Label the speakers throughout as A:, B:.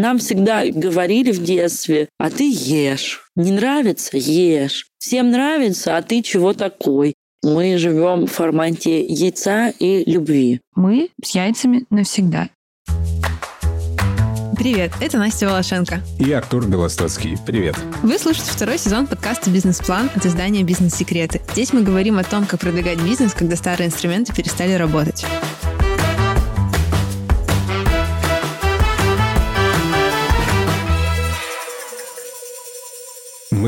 A: Нам всегда говорили в детстве, а ты ешь. Не нравится? Ешь. Всем нравится, а ты чего такой? Мы живем в формате яйца и любви.
B: Мы с яйцами навсегда.
C: Привет, это Настя Волошенко.
D: И Артур Белостоцкий. Привет.
C: Вы слушаете второй сезон подкаста «Бизнес-план» от издания «Бизнес-секреты». Здесь мы говорим о том, как продвигать бизнес, когда старые инструменты перестали работать.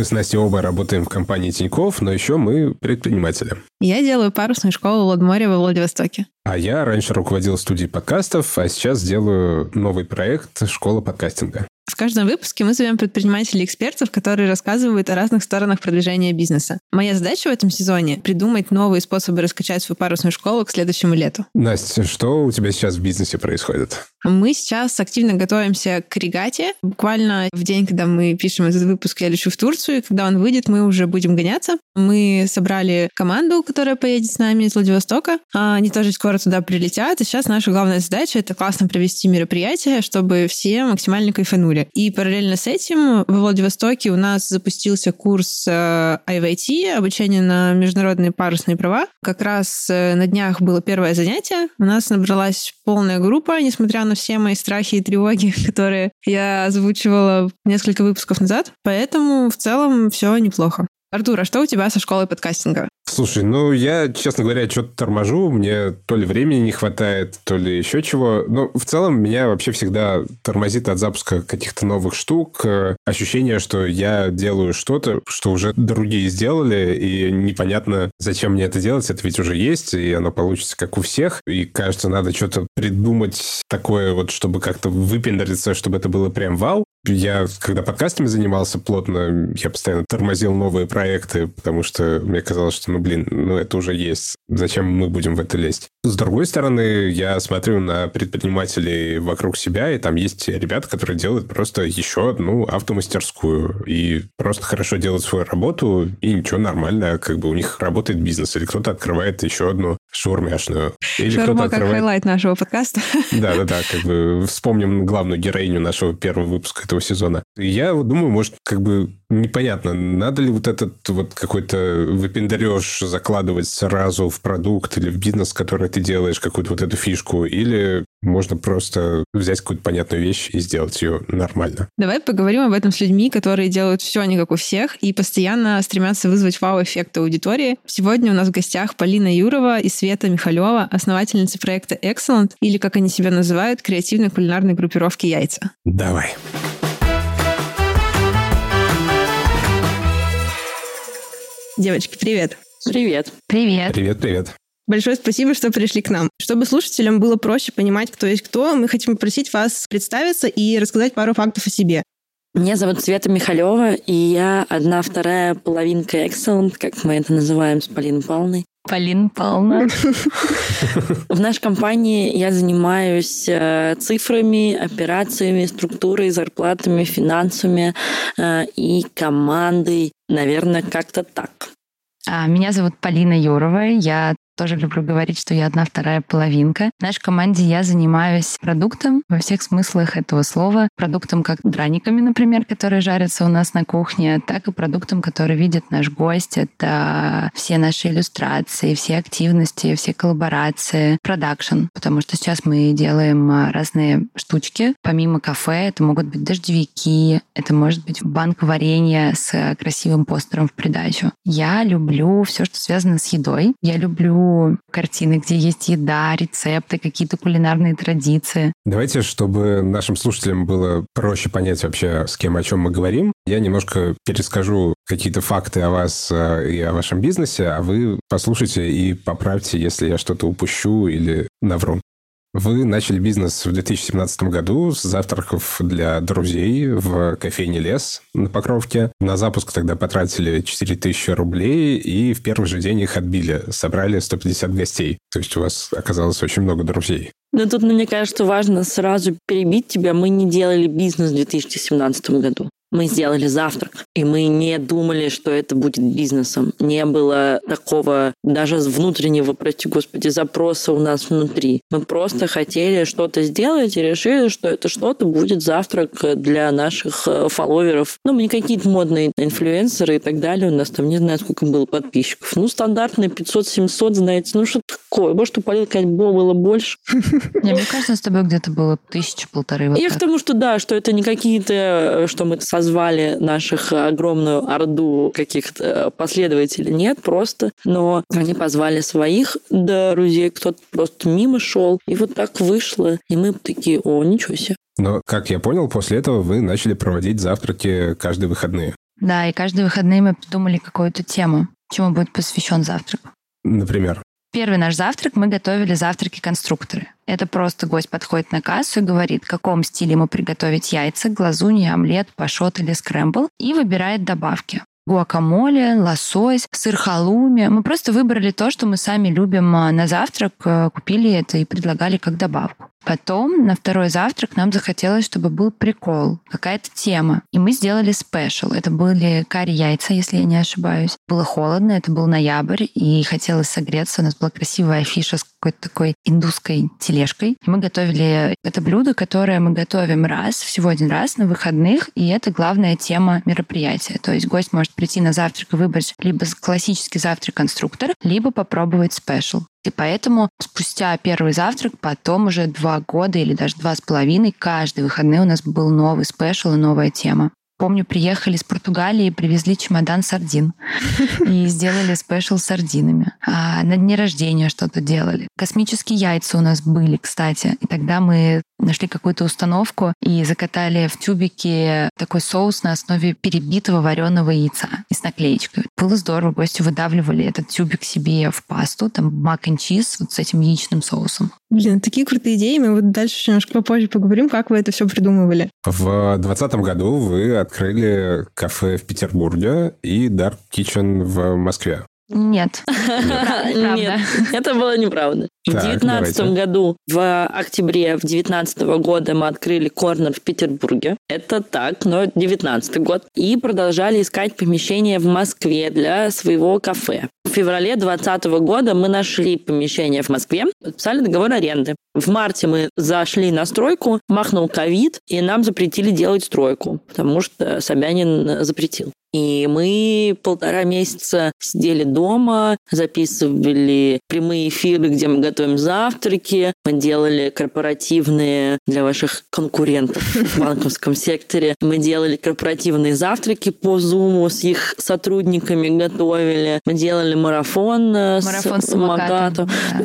D: Мы с Настей оба работаем в компании Тиньков, но еще мы предприниматели.
C: Я делаю парусную школу Ладморя во Владивостоке.
D: А я раньше руководил студией подкастов, а сейчас делаю новый проект «Школа подкастинга».
C: В каждом выпуске мы зовем предпринимателей экспертов, которые рассказывают о разных сторонах продвижения бизнеса. Моя задача в этом сезоне — придумать новые способы раскачать свою парусную школу к следующему лету.
D: Настя, что у тебя сейчас в бизнесе происходит?
C: Мы сейчас активно готовимся к регате. Буквально в день, когда мы пишем этот выпуск, я лечу в Турцию, и когда он выйдет, мы уже будем гоняться. Мы собрали команду, которая поедет с нами из Владивостока. Они тоже скоро туда прилетят. И сейчас наша главная задача — это классно провести мероприятие, чтобы все максимально кайфанули. И параллельно с этим в Владивостоке у нас запустился курс э, IVT, обучение на международные парусные права. Как раз э, на днях было первое занятие. У нас набралась полная группа, несмотря на все мои страхи и тревоги, которые я озвучивала несколько выпусков назад. Поэтому в целом все неплохо. Артур, а что у тебя со школой подкастинга?
D: Слушай, ну я, честно говоря, что-то торможу. Мне то ли времени не хватает, то ли еще чего. Но в целом меня вообще всегда тормозит от запуска каких-то новых штук. Ощущение, что я делаю что-то, что уже другие сделали, и непонятно, зачем мне это делать. Это ведь уже есть, и оно получится как у всех. И кажется, надо что-то придумать такое вот, чтобы как-то выпендриться, чтобы это было прям вау. Я, когда подкастами занимался плотно, я постоянно тормозил новые проекты, потому что мне казалось, что, ну, блин, ну, это уже есть. Зачем мы будем в это лезть? С другой стороны, я смотрю на предпринимателей вокруг себя, и там есть ребята, которые делают просто еще одну автомастерскую и просто хорошо делают свою работу, и ничего, нормально, как бы у них работает бизнес, или кто-то открывает еще одну шаурмяшную. Или
C: Шаурма как открывает... highlight нашего подкаста.
D: Да-да-да, как бы вспомним главную героиню нашего первого выпуска этого сезона. Я думаю, может, как бы непонятно, надо ли вот этот вот какой-то выпендареж закладывать сразу в продукт или в бизнес, который ты делаешь, какую-то вот эту фишку, или можно просто взять какую-то понятную вещь и сделать ее нормально.
C: Давай поговорим об этом с людьми, которые делают все не как у всех и постоянно стремятся вызвать вау-эффект аудитории. Сегодня у нас в гостях Полина Юрова и Света Михалева, основательницы проекта Excellent, или, как они себя называют, креативной кулинарной группировки «Яйца».
D: Давай.
C: Девочки, привет.
A: Привет.
B: Привет.
D: Привет, привет.
C: Большое спасибо, что пришли к нам. Чтобы слушателям было проще понимать, кто есть кто, мы хотим попросить вас представиться и рассказать пару фактов о себе.
A: Меня зовут Света Михалева, и я одна вторая половинка Excellent, как мы это называем с Полиной Павловной.
B: Полина Павловна.
A: В нашей компании я занимаюсь э, цифрами, операциями, структурой, зарплатами, финансами э, и командой. Наверное, как-то так.
B: А, меня зовут Полина Юрова. Я тоже люблю говорить, что я одна вторая половинка. В нашей команде я занимаюсь продуктом во всех смыслах этого слова. Продуктом как драниками, например, которые жарятся у нас на кухне, так и продуктом, который видит наш гость. Это все наши иллюстрации, все активности, все коллаборации, продакшн. Потому что сейчас мы делаем а, разные штучки. Помимо кафе, это могут быть дождевики, это может быть банк варенья с красивым постером в придачу. Я люблю все, что связано с едой. Я люблю картины, где есть еда, рецепты, какие-то кулинарные традиции.
D: Давайте, чтобы нашим слушателям было проще понять вообще, с кем о чем мы говорим, я немножко перескажу какие-то факты о вас э, и о вашем бизнесе, а вы послушайте и поправьте, если я что-то упущу или навру. Вы начали бизнес в 2017 году с завтраков для друзей в кофейне «Лес» на Покровке. На запуск тогда потратили 4000 рублей, и в первый же день их отбили. Собрали 150 гостей. То есть у вас оказалось очень много друзей.
A: Но тут, мне кажется, важно сразу перебить тебя. Мы не делали бизнес в 2017 году. Мы сделали завтрак, и мы не думали, что это будет бизнесом. Не было такого даже внутреннего, прости господи, запроса у нас внутри. Мы просто хотели что-то сделать и решили, что это что-то будет завтрак для наших э, фолловеров. Ну, мы не какие-то модные инфлюенсеры и так далее. У нас там не знаю, сколько было подписчиков. Ну, стандартные 500-700, знаете. Ну, что такое? Может, у Полины какая-нибудь было больше.
B: Не, мне кажется, с тобой где-то было тысяча-полторы. Вот
A: Я к тому, что да, что это не какие-то, э, что мы созвали наших огромную орду каких-то последователей. Нет, просто. Но они позвали своих друзей, кто-то просто мимо шел. И вот так вышло. И мы такие, о, ничего себе.
D: Но, как я понял, после этого вы начали проводить завтраки каждые выходные.
B: Да, и каждые выходные мы придумали какую-то тему, чему будет посвящен завтрак.
D: Например?
B: Первый наш завтрак мы готовили завтраки-конструкторы. Это просто гость подходит на кассу и говорит, в каком стиле ему приготовить яйца, глазуньи, омлет, пашот или скрэмбл, и выбирает добавки гуакамоле, лосось, сыр халуми. Мы просто выбрали то, что мы сами любим а, на завтрак, э, купили это и предлагали как добавку. Потом на второй завтрак нам захотелось, чтобы был прикол, какая-то тема. И мы сделали спешл. Это были карри-яйца, если я не ошибаюсь. Было холодно, это был ноябрь, и хотелось согреться. У нас была красивая афиша с какой-то такой индусской тележкой. И мы готовили это блюдо, которое мы готовим раз, всего один раз на выходных, и это главная тема мероприятия. То есть гость может прийти на завтрак и выбрать либо классический завтрак-конструктор, либо попробовать special. И поэтому спустя первый завтрак, потом уже два года или даже два с половиной, каждые выходные у нас был новый special и новая тема. Помню, приехали из Португалии, привезли чемодан сардин и сделали special с сардинами. А на дне рождения что-то делали. Космические яйца у нас были, кстати. И тогда мы нашли какую-то установку и закатали в тюбике такой соус на основе перебитого вареного яйца и с наклеечкой. Было здорово, гости выдавливали этот тюбик себе в пасту, там mac и cheese вот с этим яичным соусом.
C: Блин, такие крутые идеи. Мы вот дальше немножко попозже поговорим, как вы это все придумывали.
D: В 2020 году вы открыли кафе в Петербурге и Dark Kitchen в Москве.
B: Нет.
A: Нет, это было неправда. В 2019 году, в октябре в 2019 года мы открыли корнер в Петербурге. Это так, но 2019 год. И продолжали искать помещение в Москве для своего кафе. Феврале 2020 года мы нашли помещение в Москве, подписали договор аренды. В марте мы зашли на стройку, махнул ковид, и нам запретили делать стройку, потому что Собянин запретил. И мы полтора месяца сидели дома, записывали прямые эфиры, где мы готовим завтраки. Мы делали корпоративные для ваших конкурентов в банковском секторе. Мы делали корпоративные завтраки по Zoom с их сотрудниками, готовили. Мы делали марафон, э,
B: марафон
A: с, с. Да.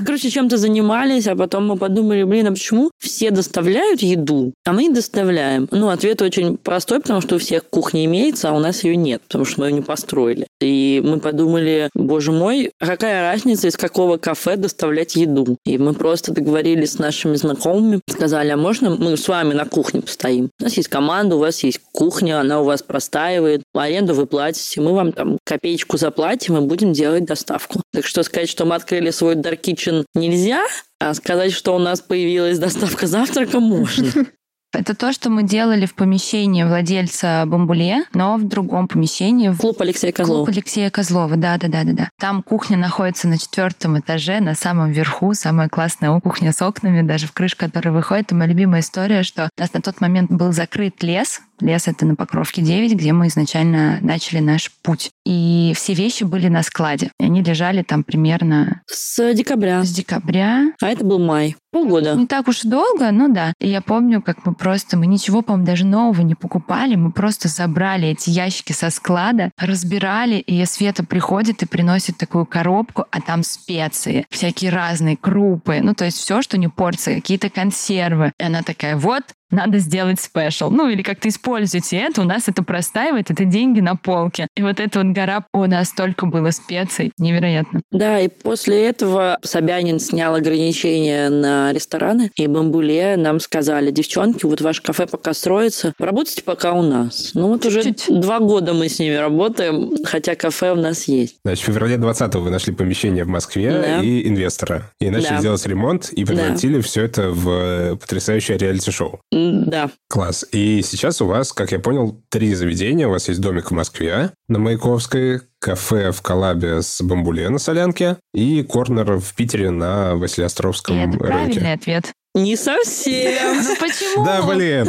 A: Короче, чем-то занимались, а потом мы подумали, блин, а почему все доставляют еду, а мы не доставляем? Ну, ответ очень простой, потому что у всех кухня имеется, а у нас ее нет нет, потому что мы ее не построили. И мы подумали, боже мой, какая разница, из какого кафе доставлять еду? И мы просто договорились с нашими знакомыми, сказали, а можно мы с вами на кухне постоим? У нас есть команда, у вас есть кухня, она у вас простаивает, аренду вы платите, мы вам там копеечку заплатим и будем делать доставку. Так что сказать, что мы открыли свой Dark Kitchen нельзя, а сказать, что у нас появилась доставка завтрака, можно.
B: Это то, что мы делали в помещении владельца Бамбуле, но в другом помещении. В
A: клуб Алексея Козлова.
B: Клуб Алексея Козлова, да, да, да, да, да. Там кухня находится на четвертом этаже, на самом верху, самая классная кухня с окнами, даже в крышу, которая выходит. И моя любимая история, что у нас на тот момент был закрыт лес, Лес это на Покровке 9, где мы изначально начали наш путь. И все вещи были на складе. И они лежали там примерно...
A: С декабря.
B: С декабря.
A: А это был май. Полгода.
B: Не так уж и долго, но да. И я помню, как мы просто, мы ничего, по-моему, даже нового не покупали. Мы просто забрали эти ящики со склада, разбирали, и Света приходит и приносит такую коробку, а там специи, всякие разные крупы, ну то есть все, что не портится, какие-то консервы. И она такая, вот, надо сделать спешл. Ну, или как-то используйте это, у нас это простаивает, это деньги на полке. И вот эта вот гора, у нас столько было специй, невероятно.
A: Да, и после этого Собянин снял ограничения на рестораны, и Бамбуле нам сказали, девчонки, вот ваше кафе пока строится, работайте пока у нас. Ну, вот Чуть-чуть. уже два года мы с ними работаем, хотя кафе у нас есть.
D: Значит, в феврале 20-го вы нашли помещение в Москве да. и инвестора. И начали да. делать ремонт, и превратили да. все это в потрясающее реалити-шоу.
A: Да.
D: Класс. И сейчас у вас, как я понял, три заведения. У вас есть домик в Москве на Маяковской, кафе в коллабе с Бамбуле на Солянке и корнер в Питере на Василиостровском
B: и это
D: рынке.
B: правильный ответ.
A: Не совсем.
B: Ну почему?
D: Да, блин.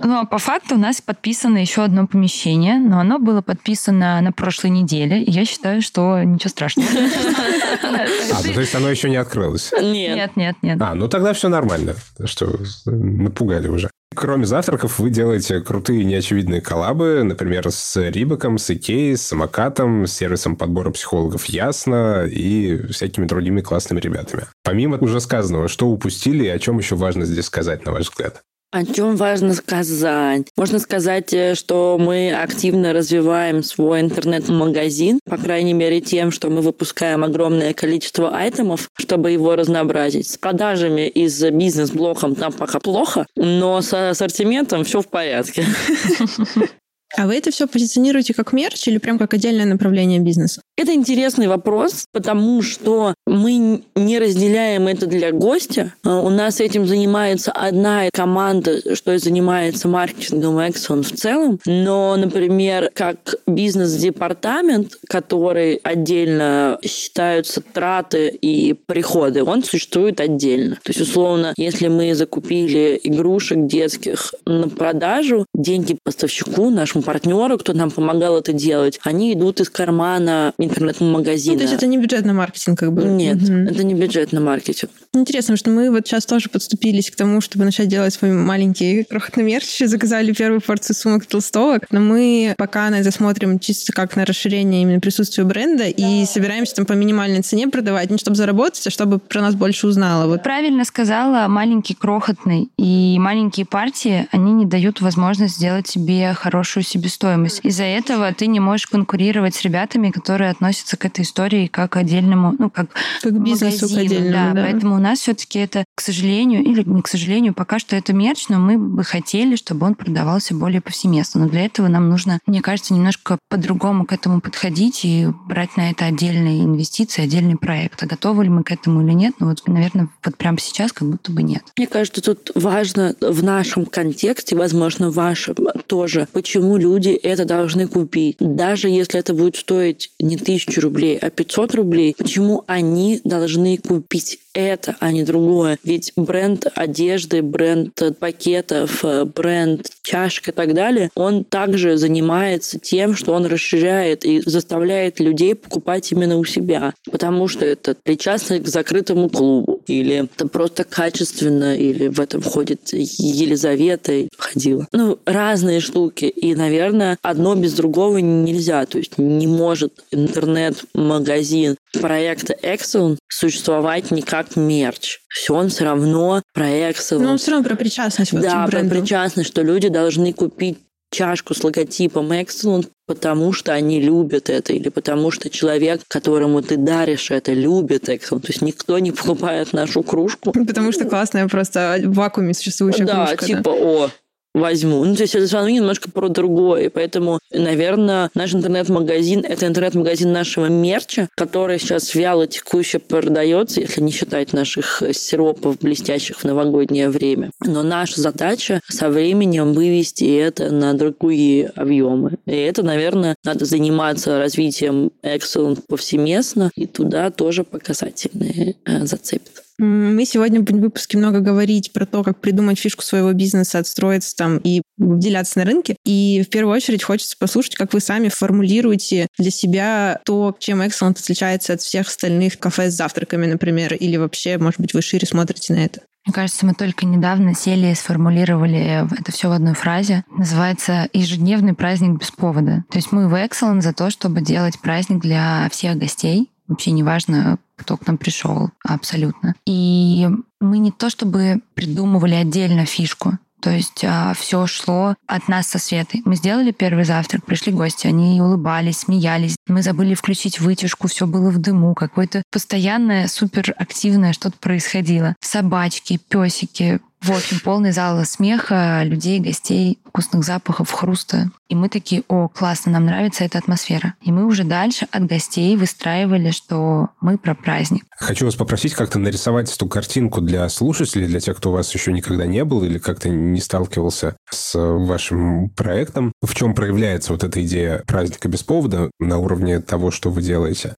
B: Ну, а по факту у нас подписано еще одно помещение, но оно было подписано на прошлой неделе, и я считаю, что ничего страшного.
D: А, ну, то есть оно еще не открылось?
A: Нет.
B: Нет, нет, нет.
D: А, ну тогда все нормально. Что, напугали уже. Кроме завтраков, вы делаете крутые неочевидные коллабы, например, с Рибаком, с Икеей, с Самокатом, с сервисом подбора психологов Ясно и всякими другими классными ребятами. Помимо уже сказанного, что упустили и о чем еще важно здесь сказать, на ваш взгляд?
A: О чем важно сказать? Можно сказать, э, что мы активно развиваем свой интернет-магазин, по крайней мере тем, что мы выпускаем огромное количество айтемов, чтобы его разнообразить. С продажами и с бизнес-блоком там пока плохо, но с ассортиментом все в порядке.
C: А вы это все позиционируете как мерч или прям как отдельное направление бизнеса?
A: Это интересный вопрос, потому что мы не разделяем это для гостя. А у нас этим занимается одна команда, что занимается маркетингом Exxon в целом. Но, например, как бизнес-департамент, который отдельно считаются траты и приходы, он существует отдельно. То есть, условно, если мы закупили игрушек детских на продажу, деньги поставщику, нашему партнеру, кто нам помогал это делать, они идут из кармана интернет-магазина.
C: Ну, то есть это не бюджетный маркетинг как бы?
A: Нет, угу. это не бюджетный маркетинг.
C: Интересно, что мы вот сейчас тоже подступились к тому, чтобы начать делать свой маленький крохотный мерч. Заказали первую порцию сумок толстовок, но мы пока на это смотрим чисто как на расширение именно присутствия бренда да. и собираемся там по минимальной цене продавать, не чтобы заработать, а чтобы про нас больше узнало. Вот.
B: Правильно сказала, маленький крохотный. И маленькие партии, они не дают возможность сделать себе хорошую себестоимость. Из-за этого ты не можешь конкурировать с ребятами, которые относятся к этой истории как отдельному, ну, как,
C: как бизнесу
B: магазину.
C: отдельному,
B: да,
C: да.
B: Поэтому у нас все-таки это, к сожалению, или не к сожалению, пока что это мерч, но мы бы хотели, чтобы он продавался более повсеместно. Но для этого нам нужно, мне кажется, немножко по-другому к этому подходить и брать на это отдельные инвестиции, отдельный проект. А готовы ли мы к этому или нет? Ну вот, наверное, вот прямо сейчас как будто бы нет.
A: Мне кажется, тут важно в нашем контексте, возможно, в вашем тоже, почему люди это должны купить. Даже если это будет стоить не тысячу рублей, а 500 рублей, почему они должны купить это, а не другое. Ведь бренд одежды, бренд пакетов, бренд чашек и так далее, он также занимается тем, что он расширяет и заставляет людей покупать именно у себя. Потому что это причастность к закрытому клубу, или это просто качественно, или в этом входит Елизавета ходила. Ну, разные штуки. И, наверное, одно без другого нельзя. То есть не может интернет-магазин проекта Excel существовать не как мерч. Все он все равно про Excel.
C: Но он все равно про причастность. Вот
A: да, про причастность, что люди должны купить чашку с логотипом Excellent, потому что они любят это, или потому что человек, которому ты даришь это, любит Excellent. То есть никто не покупает нашу кружку.
C: Потому что классная просто в вакууме существующая
A: да,
C: кружка.
A: Типа, да, типа, о, возьму. Ну, то есть это равно немножко про другое. Поэтому, наверное, наш интернет-магазин — это интернет-магазин нашего мерча, который сейчас вяло текуще продается, если не считать наших сиропов, блестящих в новогоднее время. Но наша задача со временем вывести это на другие объемы. И это, наверное, надо заниматься развитием Excellent повсеместно, и туда тоже показательные э, зацепят.
C: Мы сегодня в выпуске много говорить про то, как придумать фишку своего бизнеса, отстроиться там и выделяться на рынке. И в первую очередь хочется послушать, как вы сами формулируете для себя то, чем Excellent отличается от всех остальных кафе с завтраками, например, или вообще, может быть, вы шире смотрите на это.
B: Мне кажется, мы только недавно сели и сформулировали это все в одной фразе. Называется «Ежедневный праздник без повода». То есть мы в Excellent за то, чтобы делать праздник для всех гостей, Вообще неважно, кто к нам пришел, абсолютно. И мы не то чтобы придумывали отдельно фишку, то есть а, все шло от нас со Светой. Мы сделали первый завтрак, пришли гости, они улыбались, смеялись. Мы забыли включить вытяжку, все было в дыму, какое-то постоянное суперактивное что-то происходило. Собачки, песики, в общем, полный зал смеха, людей, гостей, вкусных запахов, хруста. И мы такие, о, классно, нам нравится эта атмосфера. И мы уже дальше от гостей выстраивали, что мы про праздник.
D: Хочу вас попросить как-то нарисовать эту картинку для слушателей, для тех, кто у вас еще никогда не был или как-то не сталкивался с вашим проектом. В чем проявляется вот эта идея праздника без повода на уровне того, что вы делаете?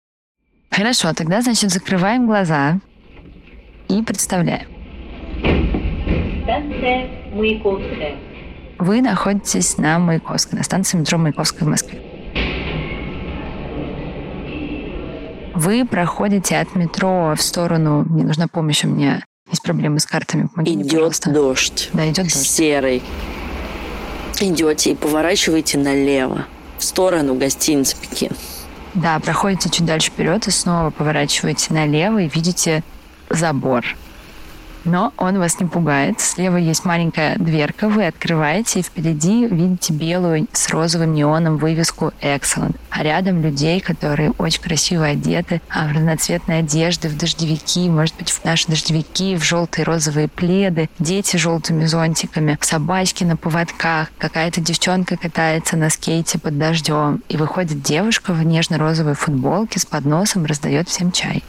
B: Хорошо, тогда, значит, закрываем глаза и представляем. Станция Маяковская. Вы находитесь на Маяковской, на станции метро Маяковская в Москве. Вы проходите от метро в сторону... Мне нужна помощь, у меня есть проблемы с картами.
A: Помоги идет
B: мне,
A: дождь.
B: Да, идет дождь.
A: Серый. Идете и поворачиваете налево, в сторону гостиницы Пекин.
B: Да, проходите чуть дальше вперед и снова поворачиваете налево и видите забор. Но он вас не пугает. Слева есть маленькая дверка, вы открываете, и впереди видите белую с розовым неоном вывеску Excellent. А рядом людей, которые очень красиво одеты, а в разноцветной одежды, в дождевики, может быть, в наши дождевики, в желтые розовые пледы, дети с желтыми зонтиками, собачки на поводках, какая-то девчонка катается на скейте под дождем, и выходит девушка в нежно-розовой футболке с подносом, раздает всем чай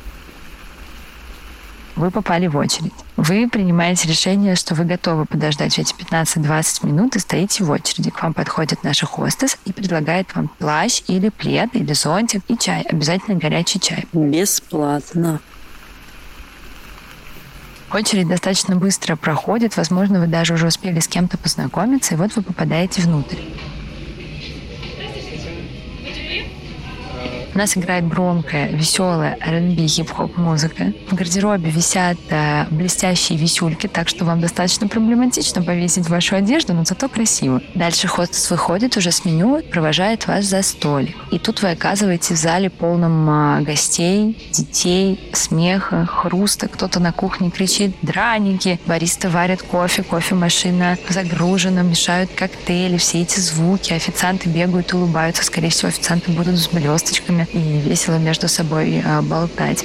B: вы попали в очередь. Вы принимаете решение, что вы готовы подождать эти 15-20 минут и стоите в очереди. К вам подходит наша хостес и предлагает вам плащ или плед, или зонтик и чай. Обязательно горячий чай.
A: Бесплатно.
B: Очередь достаточно быстро проходит. Возможно, вы даже уже успели с кем-то познакомиться, и вот вы попадаете внутрь. У нас играет громкая, веселая R&B хип-хоп музыка. В гардеробе висят э, блестящие висюльки, так что вам достаточно проблематично повесить вашу одежду, но зато красиво. Дальше хостес выходит уже с меню, провожает вас за столик. И тут вы оказываетесь в зале полном э, гостей, детей, смеха, хруста. Кто-то на кухне кричит «драники», бариста варит кофе, кофемашина загружена, мешают коктейли, все эти звуки, официанты бегают улыбаются. Скорее всего, официанты будут с блесточками и весело между собой а, болтать.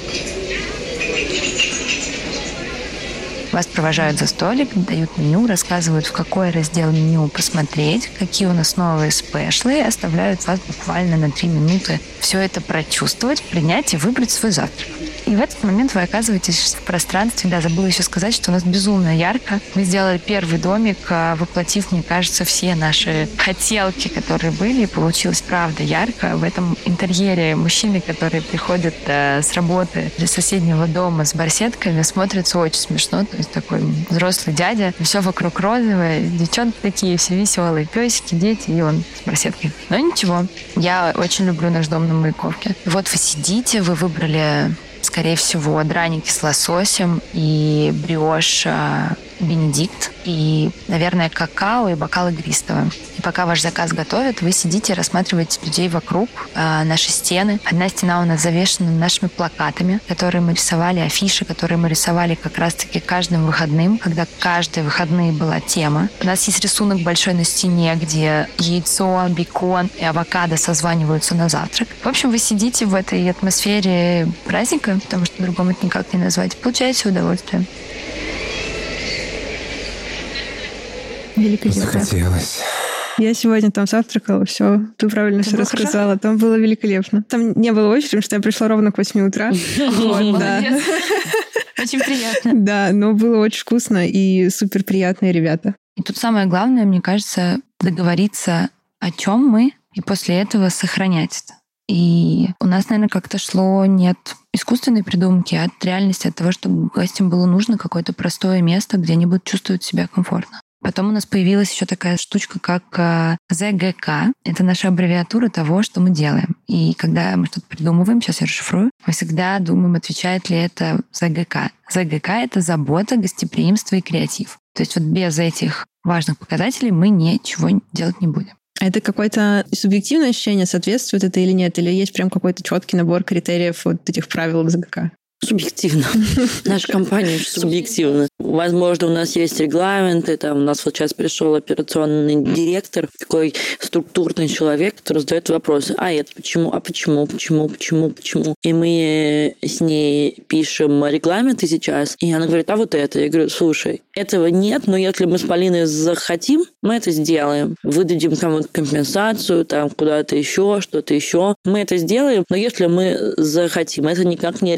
B: Вас провожают за столик, дают меню, рассказывают, в какой раздел меню посмотреть, какие у нас новые спешлы, оставляют вас буквально на три минуты все это прочувствовать, принять и выбрать свой завтрак. И в этот момент вы оказываетесь в пространстве. Да, забыла еще сказать, что у нас безумно ярко. Мы сделали первый домик, а, воплотив, мне кажется, все наши хотелки, которые были. И получилось правда ярко. В этом интерьере мужчины, которые приходят э, с работы из соседнего дома с барсетками, смотрятся очень смешно. То есть такой взрослый дядя, все вокруг розовое, девчонки такие все веселые, песики, дети, и он с барсеткой. Но ничего, я очень люблю наш дом на Маяковке. Вот вы сидите, вы выбрали скорее всего, драники с лососем и бриош Бенедикт и, наверное, какао и бокал игристого. И пока ваш заказ готовят, вы сидите, рассматриваете людей вокруг, э, наши стены. Одна стена у нас завешена нашими плакатами, которые мы рисовали, афиши, которые мы рисовали как раз-таки каждым выходным, когда каждые выходные была тема. У нас есть рисунок большой на стене, где яйцо, бекон и авокадо созваниваются на завтрак. В общем, вы сидите в этой атмосфере праздника, потому что по-другому это никак не назвать, получаете удовольствие.
C: Великолепно.
D: Захотелось.
C: Я сегодня там завтракала, все, ты правильно все рассказала. Там было великолепно. Там не было очереди, потому что я пришла ровно к 8 утра.
B: Очень приятно.
C: Да, но было очень вкусно и супер приятные ребята.
B: И тут самое главное, мне кажется, договориться, о чем мы, и после этого сохранять это. И у нас, наверное, как-то шло нет искусственной придумки, а от реальности, от того, что гостям было нужно какое-то простое место, где они будут чувствовать себя комфортно. Потом у нас появилась еще такая штучка, как э, ЗГК. Это наша аббревиатура того, что мы делаем. И когда мы что-то придумываем, сейчас я расшифрую, мы всегда думаем, отвечает ли это ЗГК. ЗГК — это забота, гостеприимство и креатив. То есть вот без этих важных показателей мы ничего делать не будем.
C: Это какое-то субъективное ощущение, соответствует это или нет? Или есть прям какой-то четкий набор критериев вот этих правил ЗГК?
A: Субъективно. Наша компания субъективна. Возможно, у нас есть регламенты, там у нас вот сейчас пришел операционный директор, такой структурный человек, который задает вопросы. А это почему? А почему? Почему? Почему? Почему? И мы с ней пишем регламенты сейчас, и она говорит, а вот это. Я говорю, слушай, этого нет, но если мы с Полиной захотим, мы это сделаем. Выдадим кому-то компенсацию, там куда-то еще, что-то еще. Мы это сделаем, но если мы захотим, это никак не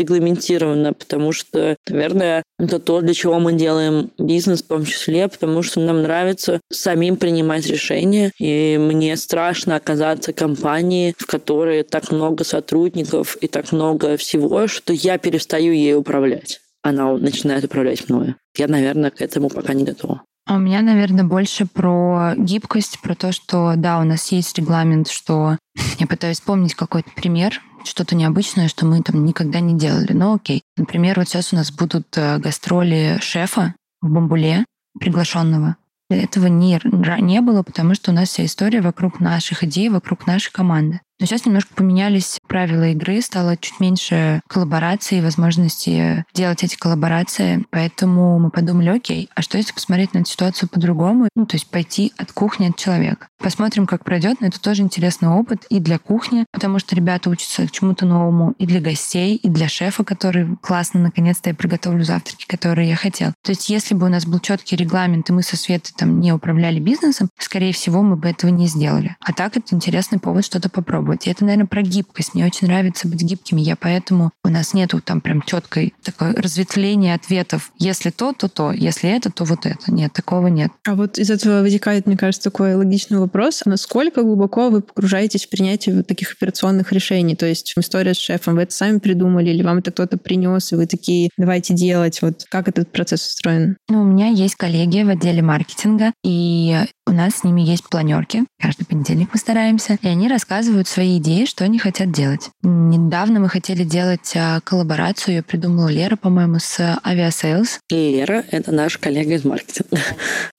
A: регламентировано, потому что, наверное, это то, для чего мы делаем бизнес в том числе, потому что нам нравится самим принимать решения, и мне страшно оказаться в компании, в которой так много сотрудников и так много всего, что я перестаю ей управлять. Она начинает управлять мною. Я, наверное, к этому пока не готова.
B: А у меня, наверное, больше про гибкость, про то, что, да, у нас есть регламент, что я пытаюсь вспомнить какой-то пример, что-то необычное, что мы там никогда не делали. Но окей. Например, вот сейчас у нас будут э, гастроли шефа в Бамбуле, приглашенного. Этого не, не было, потому что у нас вся история вокруг наших идей, вокруг нашей команды. Но сейчас немножко поменялись правила игры, стало чуть меньше коллабораций и возможности делать эти коллаборации. Поэтому мы подумали, окей, а что если посмотреть на эту ситуацию по-другому? Ну, то есть пойти от кухни от человека. Посмотрим, как пройдет, но это тоже интересный опыт и для кухни, потому что ребята учатся чему-то новому, и для гостей, и для шефа, который классно, наконец-то я приготовлю завтраки, которые я хотел. То есть если бы у нас был четкий регламент, и мы со Светой там не управляли бизнесом, скорее всего, мы бы этого не сделали. А так это интересный повод что-то попробовать попробовать. И это, наверное, про гибкость. Мне очень нравится быть гибкими. Я поэтому у нас нету там прям четкой такой разветвления ответов. Если то, то то. Если это, то вот это. Нет, такого нет.
C: А вот из этого вытекает, мне кажется, такой логичный вопрос. Насколько глубоко вы погружаетесь в принятие вот таких операционных решений? То есть история с шефом, вы это сами придумали, или вам это кто-то принес, и вы такие, давайте делать. Вот как этот процесс устроен?
B: Ну, у меня есть коллеги в отделе маркетинга, и у нас с ними есть планерки. Каждый понедельник мы стараемся. И они рассказывают свои идеи, что они хотят делать. Недавно мы хотели делать а, коллаборацию. Ее придумала Лера, по-моему, с Aviasales.
A: Лера — это наш коллега из маркетинга.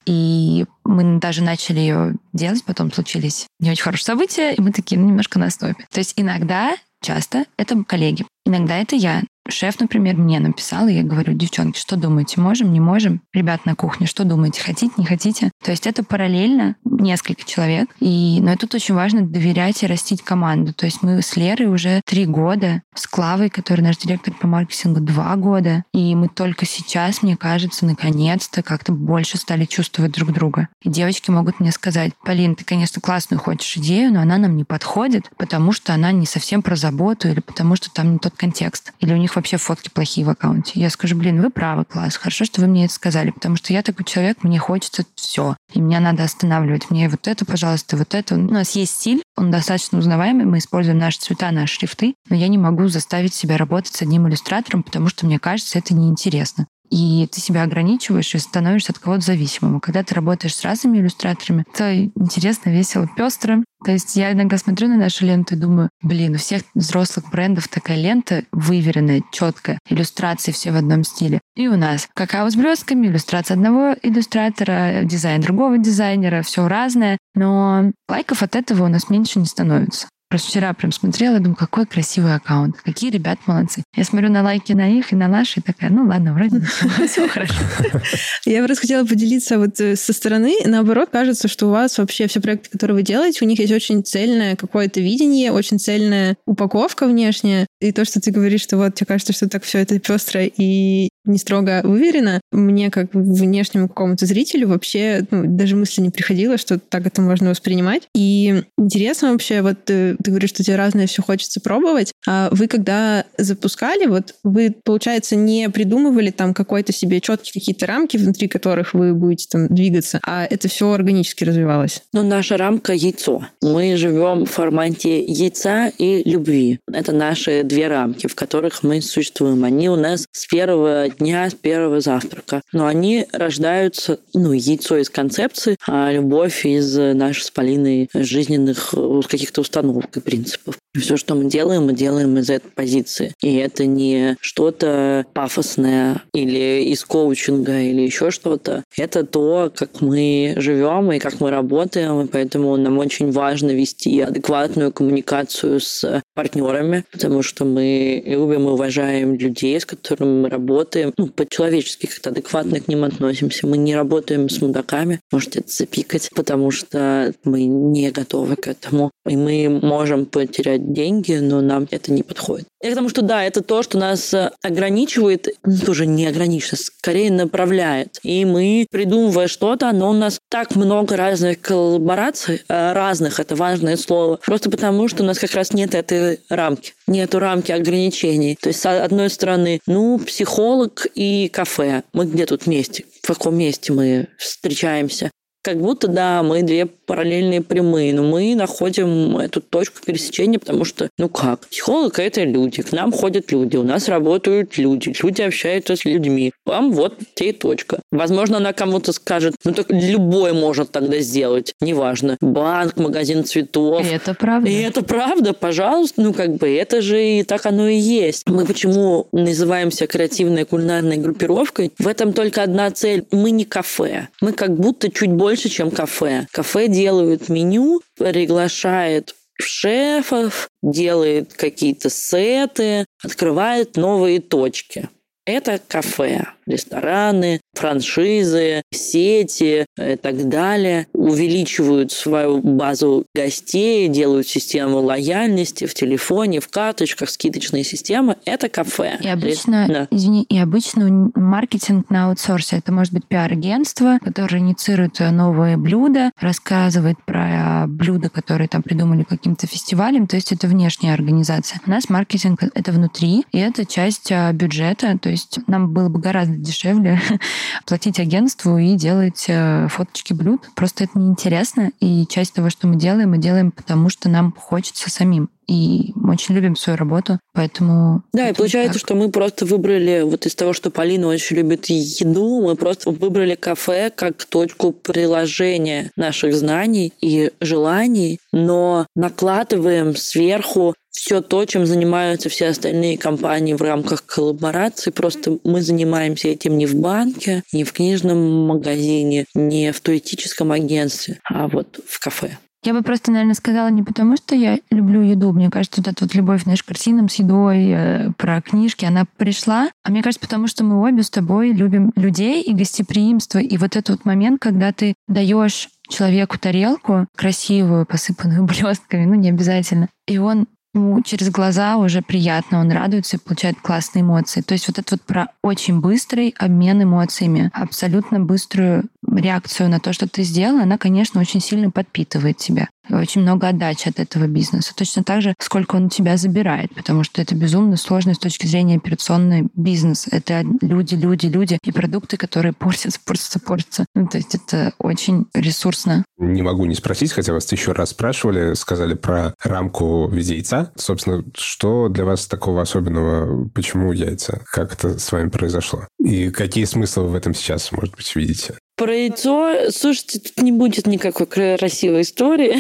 B: И мы даже начали ее делать, потом случились не очень хорошие события, и мы такие ну, немножко на стопе. То есть иногда часто это коллеги. Иногда это я. Шеф, например, мне написал, и я говорю, девчонки, что думаете, можем, не можем? Ребят на кухне, что думаете, хотите, не хотите? То есть это параллельно несколько человек. И, но тут очень важно доверять и растить команду. То есть мы с Лерой уже три года, с Клавой, который наш директор по маркетингу, два года. И мы только сейчас, мне кажется, наконец-то как-то больше стали чувствовать друг друга. И девочки могут мне сказать, Полин, ты, конечно, классную хочешь идею, но она нам не подходит, потому что она не совсем про заботу или потому что там не тот контекст. Или у них них вообще фотки плохие в аккаунте. Я скажу, блин, вы правы, класс, хорошо, что вы мне это сказали, потому что я такой человек, мне хочется все, и меня надо останавливать. Мне вот это, пожалуйста, вот это. У нас есть стиль, он достаточно узнаваемый, мы используем наши цвета, наши шрифты, но я не могу заставить себя работать с одним иллюстратором, потому что мне кажется, это неинтересно и ты себя ограничиваешь и становишься от кого-то зависимым. Когда ты работаешь с разными иллюстраторами, то интересно, весело, пестро. То есть я иногда смотрю на нашу ленту и думаю, блин, у всех взрослых брендов такая лента выверенная, четкая, иллюстрации все в одном стиле. И у нас какао с блестками, иллюстрация одного иллюстратора, дизайн другого дизайнера, все разное. Но лайков от этого у нас меньше не становится. Просто вчера прям смотрела, думаю, какой красивый аккаунт, какие ребят молодцы. Я смотрю на лайки на их и на наши, и такая, ну ладно, вроде все хорошо.
C: Я просто хотела поделиться вот э, со стороны. Наоборот, кажется, что у вас вообще все проекты, которые вы делаете, у них есть очень цельное какое-то видение, очень цельная упаковка внешняя. И то, что ты говоришь, что вот тебе кажется, что так все это пестро и не строго выверено, мне как внешнему какому-то зрителю вообще ну, даже мысли не приходило, что так это можно воспринимать. И интересно вообще, вот э, ты говоришь, что тебе разное все хочется пробовать, а вы когда запускали, вот вы, получается, не придумывали там какой-то себе четкие какие-то рамки, внутри которых вы будете там двигаться, а это все органически развивалось?
A: Ну, наша рамка — яйцо. Мы живем в формате яйца и любви. Это наши две рамки, в которых мы существуем. Они у нас с первого дня, с первого завтрака. Но они рождаются, ну, яйцо из концепции, а любовь из нашей с Полиной жизненных э, каких-то установок и принципов. Все, что мы делаем, мы делаем из этой позиции. И это не что-то пафосное или из коучинга или еще что-то. Это то, как мы живем и как мы работаем, и поэтому нам очень важно вести адекватную коммуникацию с партнерами, потому что мы любим и уважаем людей, с которыми мы работаем. Ну, по-человечески как-то адекватно к ним относимся. Мы не работаем с мудаками, можете это запикать, потому что мы не готовы к этому. И мы можем потерять деньги, но нам это не подходит. И потому что, да, это то, что нас ограничивает, ну, тоже не ограничивает, скорее направляет. И мы, придумывая что-то, оно у нас так много разных коллабораций, э, разных, это важное слово, просто потому что у нас как раз нет этой рамки, нету рамки ограничений. То есть, с одной стороны, ну, психолог и кафе. Мы где тут вместе? В каком месте мы встречаемся? Как будто, да, мы две параллельные прямые, но мы находим эту точку пересечения, потому что, ну как, психолог – это люди, к нам ходят люди, у нас работают люди, люди общаются с людьми. Вам вот те и точка. Возможно, она кому-то скажет, ну так любой может тогда сделать, неважно. Банк, магазин цветов.
B: И это правда.
A: И это правда, пожалуйста, ну как бы это же и так оно и есть. Мы почему называемся креативной кулинарной группировкой? В этом только одна цель. Мы не кафе. Мы как будто чуть больше больше, чем кафе. Кафе делают меню, приглашает шефов, делает какие-то сеты, открывает новые точки. Это кафе рестораны, франшизы, сети и так далее увеличивают свою базу гостей, делают систему лояльности в телефоне, в карточках, скидочные системы. Это кафе.
B: И обычно, да. извини, и обычно маркетинг на аутсорсе. Это может быть пиар-агентство, которое инициирует новые блюда, рассказывает про блюда, которые там придумали каким-то фестивалем. То есть это внешняя организация. У нас маркетинг — это внутри, и это часть а, бюджета. То есть нам было бы гораздо дешевле платить агентству и делать э, фоточки блюд. Просто это неинтересно, и часть того, что мы делаем, мы делаем потому, что нам хочется самим и мы очень любим свою работу, поэтому...
A: Да, и получается, так. что мы просто выбрали, вот из того, что Полина очень любит еду, мы просто выбрали кафе как точку приложения наших знаний и желаний, но накладываем сверху все то, чем занимаются все остальные компании в рамках коллаборации. Просто мы занимаемся этим не в банке, не в книжном магазине, не в туристическом агентстве, а вот в кафе.
B: Я бы просто, наверное, сказала не потому, что я люблю еду. Мне кажется, вот эта вот любовь, знаешь, к картинам с едой, э, про книжки, она пришла. А мне кажется, потому что мы обе с тобой любим людей и гостеприимство. И вот этот вот момент, когда ты даешь человеку тарелку красивую, посыпанную блестками, ну не обязательно, и он ему через глаза уже приятно, он радуется и получает классные эмоции. То есть вот это вот про очень быстрый обмен эмоциями, абсолютно быструю реакцию на то, что ты сделал, она, конечно, очень сильно подпитывает тебя. Очень много отдачи от этого бизнеса. Точно так же, сколько он у тебя забирает, потому что это безумно сложно с точки зрения операционный бизнес. Это люди, люди, люди и продукты, которые портятся, портятся, портятся. Ну, то есть это очень ресурсно.
D: Не могу не спросить, хотя вас еще раз спрашивали, сказали про рамку в виде яйца. Собственно, что для вас такого особенного? Почему яйца? Как это с вами произошло? И какие смыслы в этом сейчас, может быть, видите?
A: Про яйцо, слушайте, тут не будет никакой красивой истории.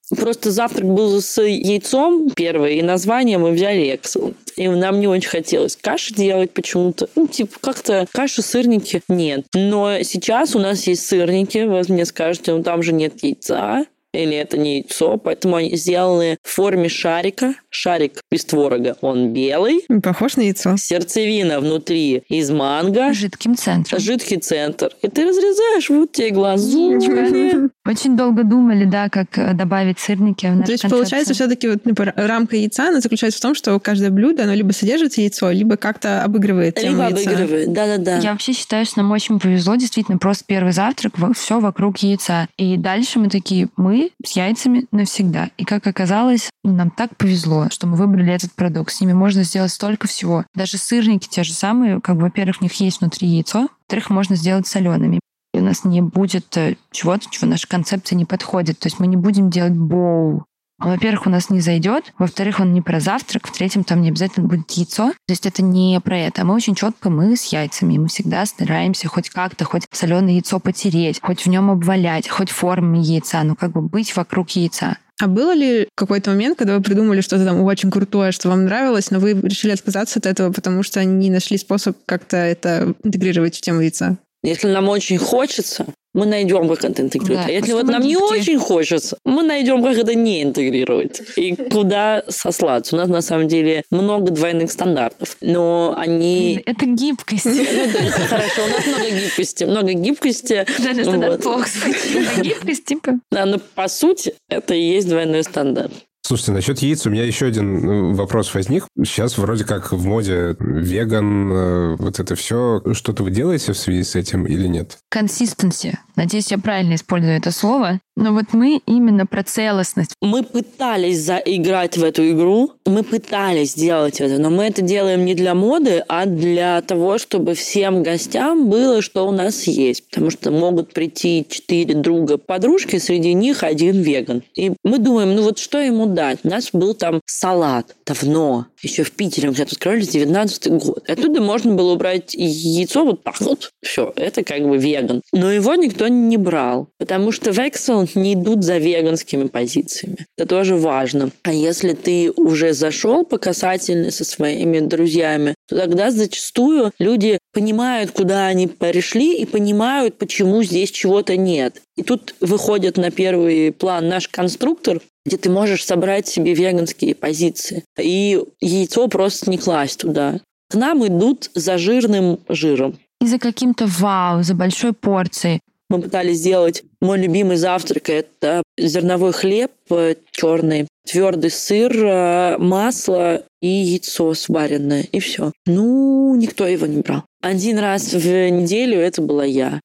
A: Просто завтрак был с яйцом первый, и название мы взяли Excellent. И нам не очень хотелось каши делать почему-то. Ну, типа, как-то каши, сырники нет. Но сейчас у нас есть сырники. Вы мне скажете, ну там же нет яйца или это не яйцо, поэтому они сделаны в форме шарика. Шарик без творога, он белый.
C: Похож на яйцо.
A: Сердцевина внутри из манго.
B: Жидким центром.
A: Жидкий центр. И ты разрезаешь, вот тебе глазурь.
B: Очень долго думали, да, как э, добавить сырники в наш
C: То есть, концепцию. получается, все-таки вот например, рамка яйца, она заключается в том, что каждое блюдо, оно либо содержит яйцо, либо как-то обыгрывает
A: тему Либо яйца. обыгрывает, да-да-да.
B: Я вообще считаю, что нам очень повезло, действительно, просто первый завтрак, все вокруг яйца. И дальше мы такие, мы с яйцами навсегда. И как оказалось, нам так повезло, что мы выбрали этот продукт. С ними можно сделать столько всего. Даже сырники те же самые, как бы, во-первых, у них есть внутри яйцо, во-вторых, можно сделать солеными. И у нас не будет э, чего-то, чего наша концепция не подходит. То есть мы не будем делать боу. Во-первых, у нас не зайдет. Во-вторых, он не про завтрак. В-третьем, там не обязательно будет яйцо. То есть это не про это. Мы очень четко, мы с яйцами. Мы всегда стараемся хоть как-то, хоть соленое яйцо потереть, хоть в нем обвалять, хоть формами яйца. Ну, как бы быть вокруг яйца.
C: А было ли какой-то момент, когда вы придумали что-то там очень крутое, что вам нравилось, но вы решили отказаться от этого, потому что не нашли способ как-то это интегрировать в тему яйца?
A: Если нам очень хочется, мы найдем, как это интегрировать. Да, а если вот нам не очень хочется, мы найдем, как это не интегрировать. И куда сослаться. У нас, на самом деле, много двойных стандартов, но они...
B: Это гибкость. Ну
A: хорошо, у нас много гибкости. Много гибкости.
B: Даже тогда плохо Гибкость, типа.
A: Да, но по сути, это и есть двойной стандарт.
D: Слушайте, насчет яиц у меня еще один ну, вопрос возник. Сейчас вроде как в моде веган, э, вот это все. Что-то вы делаете в связи с этим или нет?
B: Консистенция. Надеюсь, я правильно использую это слово. Но вот мы именно про целостность.
A: Мы пытались заиграть в эту игру, мы пытались сделать это, но мы это делаем не для моды, а для того, чтобы всем гостям было, что у нас есть. Потому что могут прийти четыре друга подружки, среди них один веган. И мы думаем, ну вот что ему дать? У нас был там салат давно, еще в Питере, мы когда открывали 19 год. Оттуда можно было убрать яйцо вот так вот. Все, это как бы веган. Но его никто не брал, потому что в Excel не идут за веганскими позициями. Это тоже важно. А если ты уже зашел по касательной со своими друзьями, то тогда зачастую люди понимают, куда они пришли и понимают, почему здесь чего-то нет. И тут выходит на первый план наш конструктор, где ты можешь собрать себе веганские позиции. И яйцо просто не класть туда. К нам идут за жирным жиром.
B: И за каким-то вау, за большой порцией.
A: Мы пытались сделать мой любимый завтрак – это зерновой хлеб э, черный, твердый сыр, э, масло и яйцо сваренное, и все. Ну, никто его не брал. Один раз в неделю это была я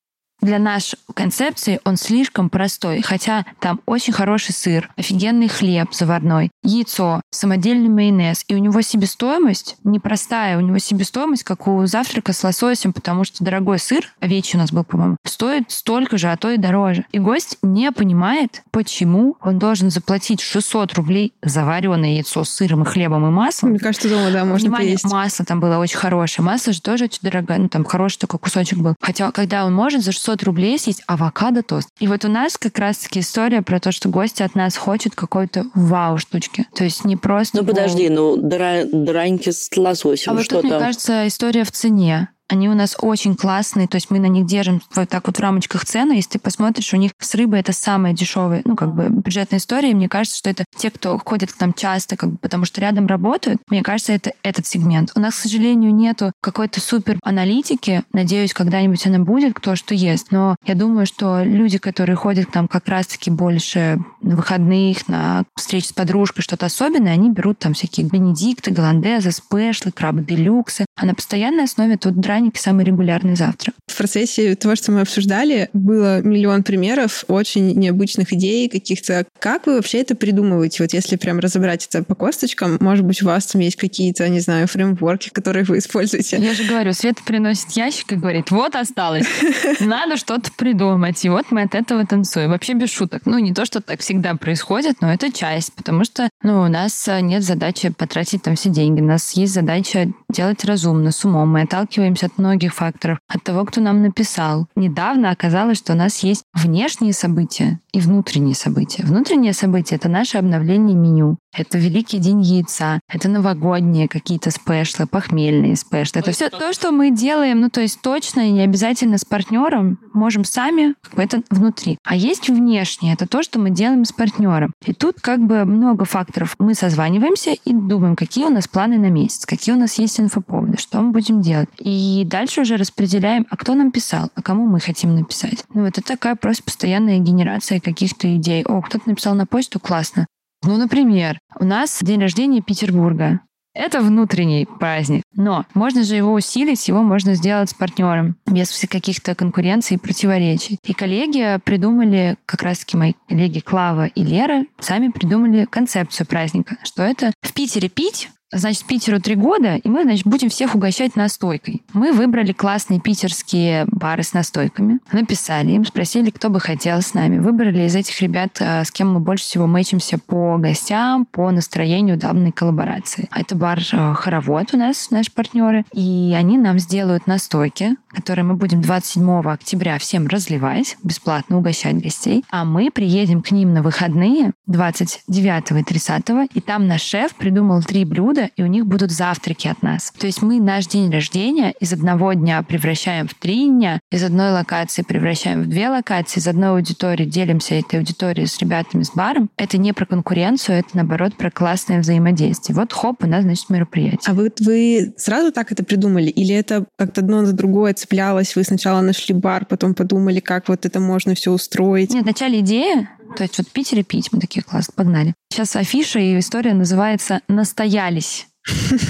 B: для нашей концепции он слишком простой, хотя там очень хороший сыр, офигенный хлеб заварной, яйцо, самодельный майонез, и у него себестоимость непростая, у него себестоимость, как у завтрака с лососем, потому что дорогой сыр, овечий у нас был, по-моему, стоит столько же, а то и дороже. И гость не понимает, почему он должен заплатить 600 рублей за вареное яйцо с сыром и хлебом и маслом.
C: Мне кажется, дома, да, можно
B: Внимание,
C: поесть.
B: масло там было очень хорошее. Масло же тоже очень дорогое, ну там хороший такой кусочек был. Хотя, когда он может за 600 рублей съесть авокадо тост. И вот у нас как раз-таки история про то, что гости от нас хочет какой-то вау штучки. То есть не просто...
A: Ну подожди, ну драньки с лососем,
B: а вот
A: что
B: тут,
A: там?
B: мне кажется, история в цене. Они у нас очень классные, то есть мы на них держим вот так вот в рамочках цены. Если ты посмотришь, у них с рыбой это самая дешевая, ну, как бы бюджетная история. И мне кажется, что это те, кто ходит к нам часто, как бы, потому что рядом работают. Мне кажется, это этот сегмент. У нас, к сожалению, нету какой-то супер аналитики. Надеюсь, когда-нибудь она будет, кто что ест. Но я думаю, что люди, которые ходят к нам как раз-таки больше на выходных, на встречи с подружкой, что-то особенное, они берут там всякие бенедикты, голландезы, спешлы, крабы делюксы. А на постоянной основе тут драники самый регулярный завтрак.
C: В процессе того, что мы обсуждали, было миллион примеров очень необычных идей каких-то. Как вы вообще это придумываете? Вот если прям разобрать это по косточкам, может быть, у вас там есть какие-то, не знаю, фреймворки, которые вы используете?
B: Я же говорю, Света приносит ящик и говорит, вот осталось, надо что-то придумать. И вот мы от этого танцуем. Вообще без шуток. Ну, не то, что так всегда происходит, но это часть, потому что ну, у нас нет задачи потратить там все деньги. У нас есть задача делать разумно, с умом. Мы отталкиваемся от многих факторов. От того, кто нам написал. Недавно оказалось, что у нас есть внешние события и внутренние события. Внутренние события — это наше обновление меню. Это Великий день яйца, это новогодние какие-то спешлы, похмельные спешлы. Это все то, что мы делаем, ну то есть точно и не обязательно с партнером, можем сами как бы это внутри. А есть внешнее, это то, что мы делаем с партнером. И тут как бы много факторов. Мы созваниваемся и думаем, какие у нас планы на месяц, какие у нас есть инфоповоды, что мы будем делать. И дальше уже распределяем, а кто нам писал, а кому мы хотим написать. Ну вот это такая просто постоянная генерация каких-то идей. О, кто-то написал на почту, классно. Ну, например, у нас день рождения Петербурга. Это внутренний праздник. Но можно же его усилить, его можно сделать с партнером, без каких-то конкуренций и противоречий. И коллеги придумали, как раз-таки мои коллеги Клава и Лера, сами придумали концепцию праздника, что это в Питере пить, значит, Питеру три года, и мы, значит, будем всех угощать настойкой. Мы выбрали классные питерские бары с настойками, написали им, спросили, кто бы хотел с нами. Выбрали из этих ребят, а, с кем мы больше всего мэчимся по гостям, по настроению данной коллаборации. Это бар а, «Хоровод» у нас, наши партнеры, и они нам сделают настойки, которые мы будем 27 октября всем разливать, бесплатно угощать гостей, а мы приедем к ним на выходные 29 и 30, и там наш шеф придумал три блюда, и у них будут завтраки от нас. То есть мы наш день рождения из одного дня превращаем в три дня, из одной локации превращаем в две локации, из одной аудитории делимся этой аудиторией с ребятами с баром. Это не про конкуренцию, это наоборот про классное взаимодействие. Вот хоп, у нас, значит, мероприятие.
C: А вы, вы сразу так это придумали? Или это как-то одно за другое цеплялось? Вы сначала нашли бар, потом подумали, как вот это можно все устроить?
B: Нет, вначале идея, то есть вот пить или пить, мы такие, класс, погнали. Сейчас афиша и история называется «Настоялись».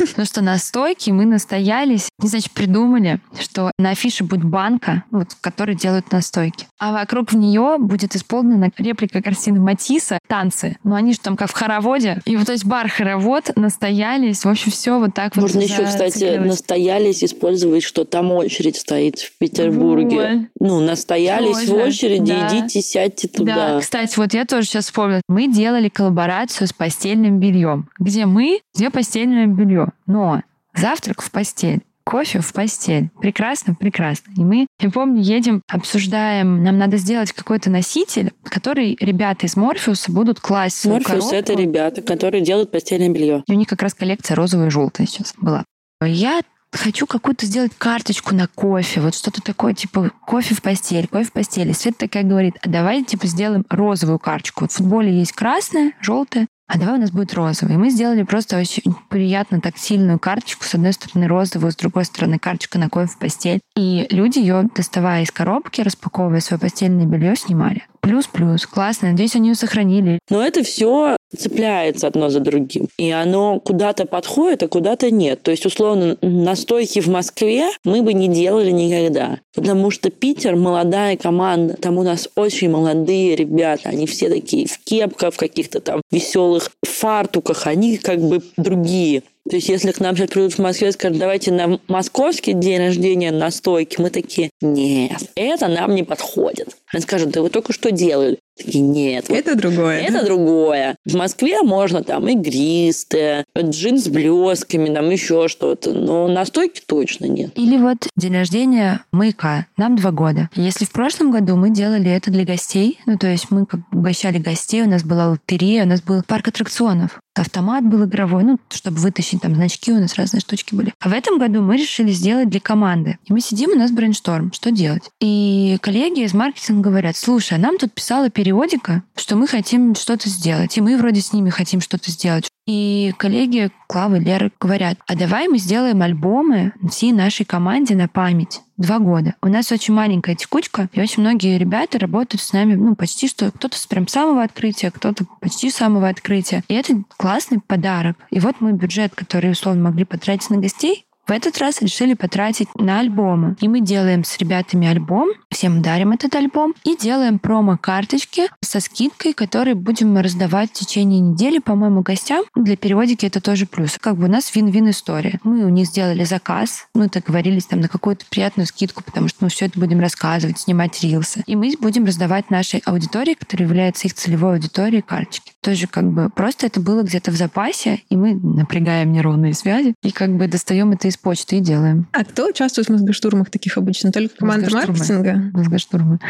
B: Потому что на стойке мы настоялись, не значит, придумали, что на афише будет банка, вот, в которой делают настойки. А вокруг в нее будет исполнена реплика картины Матисса «Танцы». Но они же там как в хороводе. И вот, то есть бар-хоровод, настоялись. В общем, все вот так
A: Можно
B: вот
A: еще, кстати, настоялись использовать, что там очередь стоит в Петербурге. Вот. Ну, настоялись тоже. в очереди, да. идите, сядьте туда.
B: Да, кстати, вот я тоже сейчас вспомнила. Мы делали коллаборацию с постельным бельем, где мы, где постельное постельное белье. Но завтрак в постель кофе в постель. Прекрасно, прекрасно. И мы, я помню, едем, обсуждаем, нам надо сделать какой-то носитель, который ребята из Морфеуса будут класть
A: Морфеус — это ребята, которые делают постельное белье.
B: И у них как раз коллекция розовая и желтая сейчас была. Я хочу какую-то сделать карточку на кофе, вот что-то такое, типа кофе в постель, кофе в постели. Света такая говорит, а давай, типа, сделаем розовую карточку. Вот в футболе есть красная, желтая, а давай у нас будет розовый. Мы сделали просто очень приятно тактильную карточку. С одной стороны розовую, с другой стороны карточка на кофе в постель. И люди ее, доставая из коробки, распаковывая свое постельное белье, снимали. Плюс-плюс. Классно. Надеюсь, они ее сохранили.
A: Но это все цепляется одно за другим. И оно куда-то подходит, а куда-то нет. То есть, условно, настойки в Москве мы бы не делали никогда. Потому что Питер молодая команда. Там у нас очень молодые ребята. Они все такие в кепках, в каких-то там веселых фартуках. Они как бы другие. То есть, если к нам сейчас придут в Москве и скажут, давайте на московский день рождения на стойке, мы такие, нет, это нам не подходит. Они скажут, да вы только что делали. Такие, нет.
C: Это вот, другое.
A: Это другое. В Москве можно там игристое, джин с блесками, там еще что-то, но на стойке точно нет.
B: Или вот день рождения маяка. Нам два года. Если в прошлом году мы делали это для гостей, ну то есть мы как угощали гостей, у нас была лотерея, у нас был парк аттракционов автомат был игровой, ну, чтобы вытащить там значки, у нас разные штучки были. А в этом году мы решили сделать для команды. И мы сидим, у нас brainstorm, что делать? И коллеги из маркетинга говорят, слушай, а нам тут писала периодика, что мы хотим что-то сделать, и мы вроде с ними хотим что-то сделать. И коллеги Клавы, Леры говорят, а давай мы сделаем альбомы всей нашей команде на память. Два года. У нас очень маленькая текучка, и очень многие ребята работают с нами, ну, почти что кто-то с прям самого открытия, кто-то почти самого открытия. И это классный подарок. И вот мы бюджет, который условно могли потратить на гостей, в этот раз решили потратить на альбомы. И мы делаем с ребятами альбом, всем дарим этот альбом и делаем промо-карточки со скидкой, которые будем раздавать в течение недели, по-моему, гостям. Для периодики это тоже плюс. Как бы у нас вин-вин история. Мы у них сделали заказ, мы договорились там на какую-то приятную скидку, потому что мы все это будем рассказывать, снимать рилсы. И мы будем раздавать нашей аудитории, которая является их целевой аудиторией, карточки. Тоже как бы просто это было где-то в запасе, и мы напрягаем нейронные связи и как бы достаем это из из почты и делаем.
C: А кто участвует в мозгоштурмах таких обычно? Только команда маркетинга?
B: Мозгоштурмы.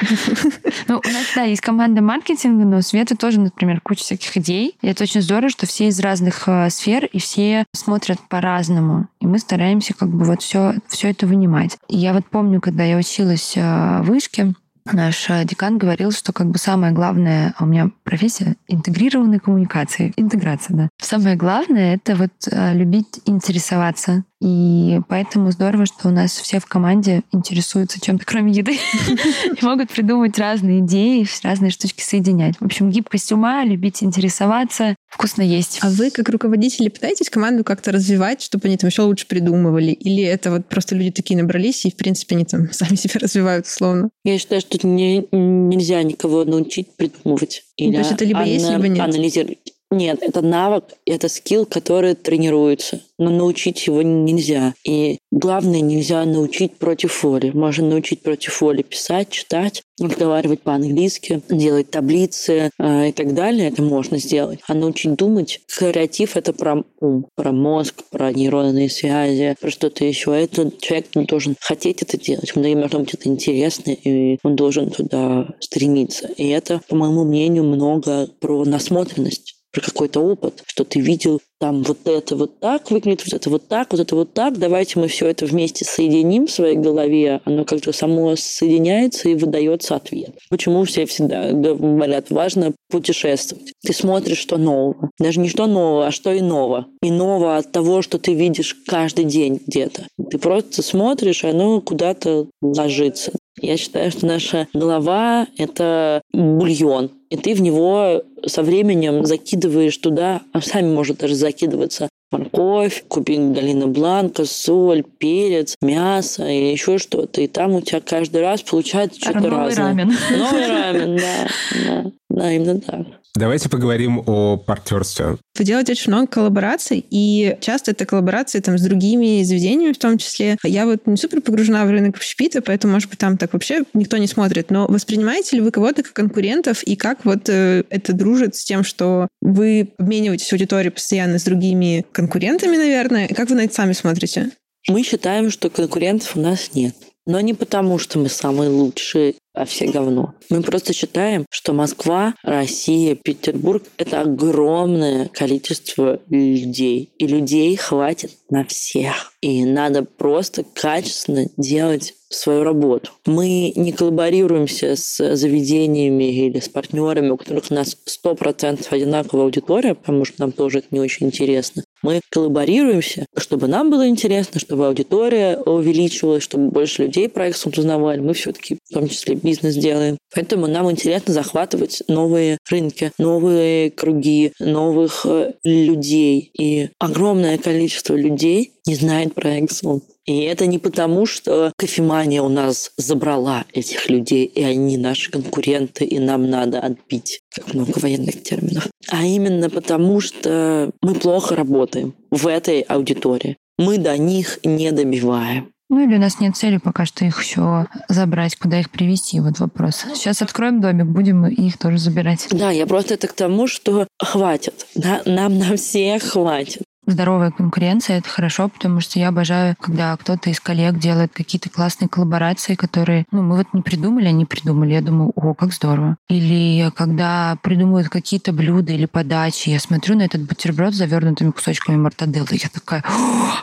B: Ну, у нас, да, есть команда маркетинга, но у Светы тоже, например, куча всяких идей. И это очень здорово, что все из разных э, сфер, и все смотрят по-разному. И мы стараемся как бы вот все, все это вынимать. И я вот помню, когда я училась э, в Вышке, Наш э, декан говорил, что как бы самое главное, а у меня профессия интегрированной коммуникации, интеграция, да. Самое главное — это вот любить интересоваться, и поэтому здорово, что у нас все в команде интересуются чем-то, кроме еды, и могут придумать разные идеи, разные штучки соединять. В общем, гибкость ума, любить интересоваться, вкусно есть.
C: А вы, как руководители, пытаетесь команду как-то развивать, чтобы они там еще лучше придумывали? Или это вот просто люди такие набрались, и, в принципе, они там сами себя развивают условно?
A: Я считаю, что не, нельзя никого научить придумывать.
C: Или То есть это либо есть, либо нет?
A: Анализировать. Нет, это навык, это скилл, который тренируется но научить его нельзя. И главное, нельзя научить против воли. Можно научить против воли писать, читать, разговаривать по-английски, делать таблицы э, и так далее. Это можно сделать. А научить думать, креатив — это про ум, про мозг, про нейронные связи, про что-то еще. Этот человек должен хотеть это делать. Ему должно быть это интересно, и он должен туда стремиться. И это, по моему мнению, много про насмотренность какой-то опыт, что ты видел там вот это вот так выглядит, вот это вот так, вот это вот так, давайте мы все это вместе соединим в своей голове, оно как-то само соединяется и выдается ответ. Почему все всегда говорят, важно путешествовать. Ты смотришь, что нового. Даже не что нового, а что иного. Иного от того, что ты видишь каждый день где-то. Ты просто смотришь, и оно куда-то ложится. Я считаю, что наша голова — это бульон, и ты в него со временем закидываешь туда, а сами может даже закидываться морковь, купи галина бланка, соль, перец, мясо или еще что-то. И там у тебя каждый раз получается что-то
B: Новый
A: разное.
B: рамен.
A: Новый рамен, да, да. Именно так.
D: Давайте поговорим о партнерстве.
C: Вы делаете очень много коллабораций, и часто это коллаборации там, с другими заведениями в том числе. Я вот не супер погружена в рынок общепита, поэтому, может быть, там так вообще никто не смотрит. Но воспринимаете ли вы кого-то как конкурентов, и как вот э, это дружит с тем, что вы обмениваетесь аудиторией постоянно с другими конкурентами, наверное? Как вы на это сами смотрите?
A: Мы считаем, что конкурентов у нас нет. Но не потому, что мы самые лучшие, а все говно. Мы просто считаем, что Москва, Россия, Петербург — это огромное количество людей. И людей хватит на всех. И надо просто качественно делать свою работу. Мы не коллаборируемся с заведениями или с партнерами, у которых у нас 100% одинаковая аудитория, потому что нам тоже это не очень интересно. Мы коллаборируемся, чтобы нам было интересно, чтобы аудитория увеличивалась, чтобы больше людей проект узнавали. Мы все-таки в том числе бизнес делаем. Поэтому нам интересно захватывать новые рынки, новые круги, новых э, людей. И огромное количество людей не знает про Exxon. И это не потому, что кофемания у нас забрала этих людей, и они наши конкуренты, и нам надо отбить, как много военных терминов. А именно потому, что мы плохо работаем в этой аудитории. Мы до них не добиваем.
B: Ну или у нас нет цели пока что их еще забрать, куда их привести, вот вопрос. Сейчас откроем домик, будем их тоже забирать.
A: Да, я просто это к тому, что хватит. Да, нам на всех хватит
B: здоровая конкуренция — это хорошо, потому что я обожаю, когда кто-то из коллег делает какие-то классные коллаборации, которые, ну, мы вот не придумали, они придумали. Я думаю, о, как здорово. Или когда придумывают какие-то блюда или подачи, я смотрю на этот бутерброд с завернутыми кусочками мартаделлы, я такая,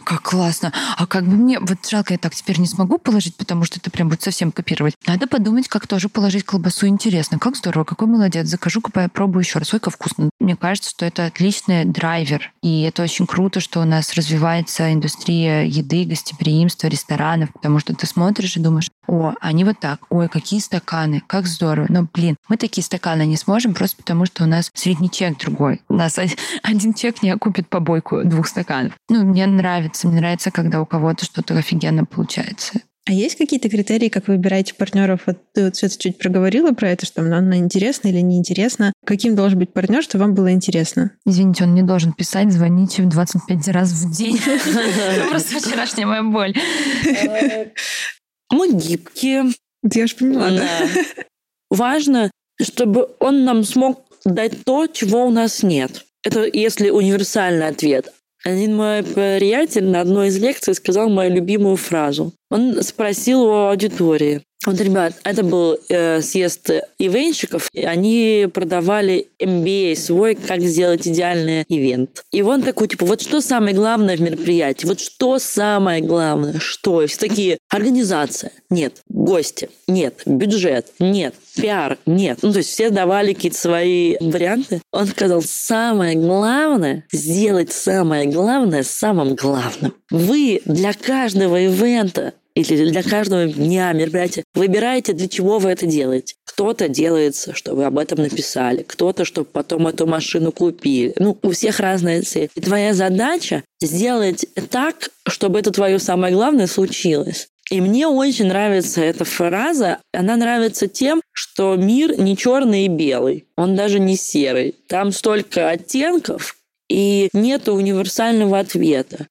B: как классно. А как бы мне, вот жалко, я так теперь не смогу положить, потому что это прям будет совсем копировать. Надо подумать, как тоже положить колбасу интересно. Как здорово, какой молодец. Закажу, купаю, пробую еще раз. Ой, как вкусно. Мне кажется, что это отличный драйвер. И это очень круто, что у нас развивается индустрия еды, гостеприимства, ресторанов, потому что ты смотришь и думаешь, о, они вот так, ой, какие стаканы, как здорово. Но, блин, мы такие стаканы не сможем просто потому, что у нас средний чек другой. У нас один чек не окупит побойку двух стаканов. Ну, мне нравится, мне нравится, когда у кого-то что-то офигенно получается.
C: А есть какие-то критерии, как вы выбираете партнеров? Вот ты вот Света чуть проговорила про это, что нам интересно или неинтересно. Каким должен быть партнер, чтобы вам было интересно?
B: Извините, он не должен писать, звоните в 25 раз в день. Просто вчерашняя моя боль.
A: Мы гибкие.
C: Я же поняла, да.
A: Важно, чтобы он нам смог дать то, чего у нас нет. Это если универсальный ответ. Один мой приятель на одной из лекций сказал мою любимую фразу. Он спросил у аудитории, вот, ребят, это был э, съезд ивенщиков, и они продавали MBA свой, как сделать идеальный ивент. И он такой, типа, вот что самое главное в мероприятии? Вот что самое главное? Что? И все такие, организация? Нет. Гости? Нет. Бюджет? Нет. Пиар? Нет. Ну, то есть все давали какие-то свои варианты. Он сказал, самое главное, сделать самое главное самым главным. Вы для каждого ивента или для каждого дня мероприятия. Выбираете, для чего вы это делаете. Кто-то делается, чтобы об этом написали, кто-то, чтобы потом эту машину купили. Ну, у всех разная цель. И твоя задача сделать так, чтобы это твое самое главное случилось. И мне очень нравится эта фраза. Она нравится тем, что мир не черный и белый. Он даже не серый. Там столько оттенков, и нет универсального ответа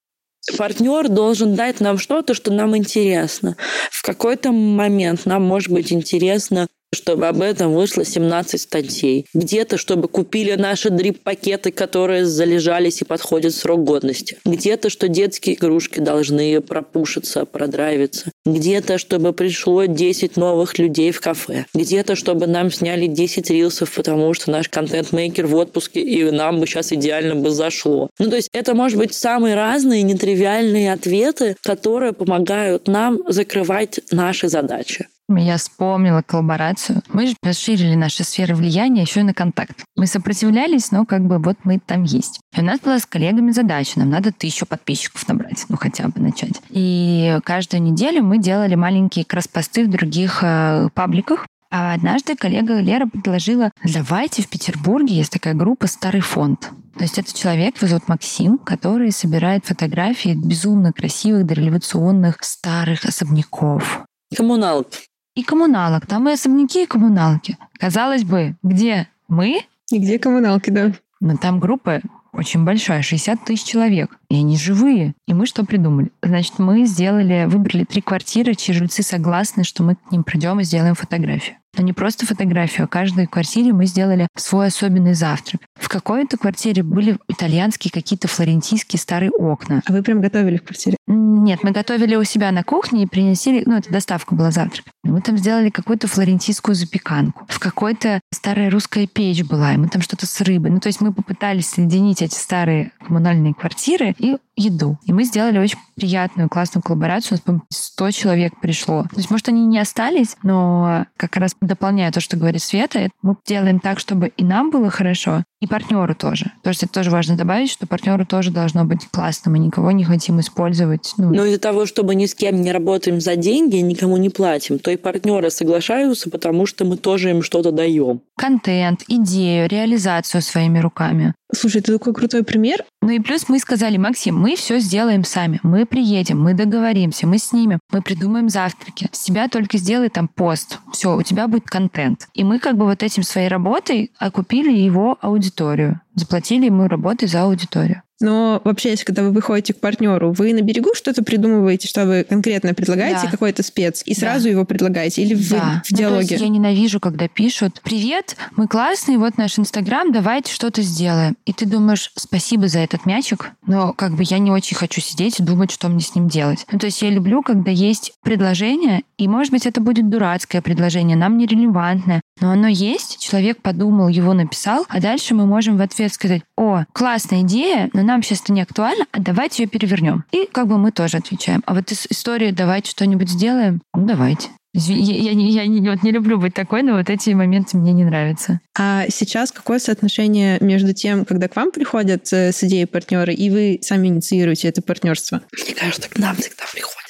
A: партнер должен дать нам что-то, что нам интересно. В какой-то момент нам может быть интересно чтобы об этом вышло 17 статей. Где-то, чтобы купили наши дрип-пакеты, которые залежались и подходят срок годности. Где-то, что детские игрушки должны пропушиться, продрайвиться. Где-то, чтобы пришло 10 новых людей в кафе. Где-то, чтобы нам сняли 10 рилсов, потому что наш контент-мейкер в отпуске, и нам бы сейчас идеально бы зашло. Ну, то есть это может быть самые разные нетривиальные ответы, которые помогают нам закрывать наши задачи.
B: Я вспомнила коллаборацию. Мы же расширили наши сферы влияния еще и на контакт. Мы сопротивлялись, но как бы вот мы там есть. И у нас была с коллегами задача, нам надо тысячу подписчиков набрать, ну хотя бы начать. И каждую неделю мы делали маленькие кросс-посты в других э, пабликах, а однажды коллега Лера предложила, давайте в Петербурге есть такая группа «Старый фонд». То есть это человек, его зовут Максим, который собирает фотографии безумно красивых дореволюционных старых особняков.
A: Коммуналок
B: и коммуналок. Там и особняки, и коммуналки. Казалось бы, где мы?
C: И где коммуналки, да.
B: Но там группа очень большая, 60 тысяч человек. И они живые. И мы что придумали? Значит, мы сделали, выбрали три квартиры, чьи жильцы согласны, что мы к ним придем и сделаем фотографию. Но не просто фотографию, а каждой квартире мы сделали свой особенный завтрак. В какой-то квартире были итальянские какие-то флорентийские старые окна.
C: А вы прям готовили в квартире?
B: Нет, мы готовили у себя на кухне и принесли, ну, это доставка была завтрак. Мы там сделали какую-то флорентийскую запеканку. В какой-то старая русская печь была, и мы там что-то с рыбой. Ну, то есть мы попытались соединить эти старые коммунальные квартиры и еду. И мы сделали очень приятную, классную коллаборацию. У нас, 100 человек пришло. То есть, может, они не остались, но как раз дополняя то, что говорит Света, мы делаем так, чтобы и нам было хорошо, и партнеру тоже. То есть это тоже важно добавить, что партнеру тоже должно быть классно. Мы никого не хотим использовать.
A: Ну, Но из-за того, что мы ни с кем не работаем за деньги, никому не платим, то и партнеры соглашаются, потому что мы тоже им что-то даем.
B: Контент, идею, реализацию своими руками.
C: Слушай, это такой крутой пример.
B: Ну и плюс мы сказали, Максим, мы все сделаем сами. Мы приедем, мы договоримся, мы снимем, мы придумаем завтраки. С тебя только сделай там пост. Все, у тебя будет контент. И мы как бы вот этим своей работой окупили его аудиторию. Заплатили ему работой за аудиторию.
C: Но вообще, если когда вы выходите к партнеру, вы на берегу что-то придумываете, что вы конкретно предлагаете да. какой-то спец, и сразу да. его предлагаете, или да. в, в диалоге? Ну, то
B: есть я ненавижу, когда пишут «Привет, мы классные, вот наш Инстаграм, давайте что-то сделаем». И ты думаешь «Спасибо за этот мячик», но как бы я не очень хочу сидеть и думать, что мне с ним делать. Ну, то есть я люблю, когда есть предложение, и, может быть, это будет дурацкое предложение, нам нерелевантное, но оно есть, человек подумал, его написал, а дальше мы можем в ответ сказать «О, классная идея, но нам сейчас это не актуально, а давайте ее перевернем. И как бы мы тоже отвечаем. А вот история «давайте что-нибудь сделаем», ну давайте. Я, я, я, я вот не люблю быть такой, но вот эти моменты мне не нравятся.
C: А сейчас какое соотношение между тем, когда к вам приходят э, с идеей партнеры, и вы сами инициируете это партнерство?
A: Мне кажется, к нам всегда приходят.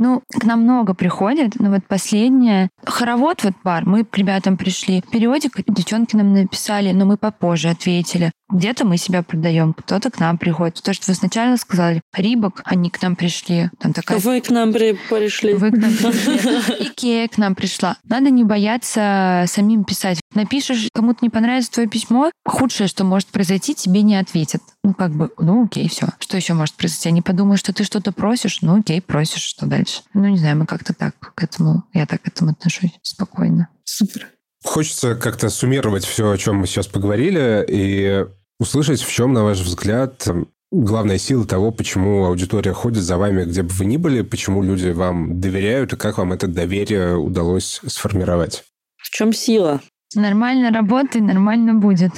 B: Ну, к нам много приходит, но вот последнее... Хоровод, вот бар, мы к ребятам пришли. Периодик девчонки нам написали, но мы попозже ответили. Где-то мы себя продаем, кто-то к нам приходит. То, что вы сначала сказали, Рибок, они к нам пришли. Там такая...
A: Вы к нам при... пришли.
B: Вы к нам пришли. Икея к нам пришла. Надо не бояться самим писать. Напишешь, кому-то не понравится твое письмо, худшее, что может произойти, тебе не ответят. Ну, как бы, ну, окей, все. Что еще может произойти? Они подумают, что ты что-то просишь, ну, окей, просишь, что дальше? Ну, не знаю, мы как-то так к этому, я так к этому отношусь спокойно.
C: Супер.
D: Хочется как-то суммировать все, о чем мы сейчас поговорили, и услышать, в чем, на ваш взгляд, главная сила того, почему аудитория ходит за вами, где бы вы ни были, почему люди вам доверяют, и как вам это доверие удалось сформировать?
A: В чем сила?
B: Нормально работай, нормально будет.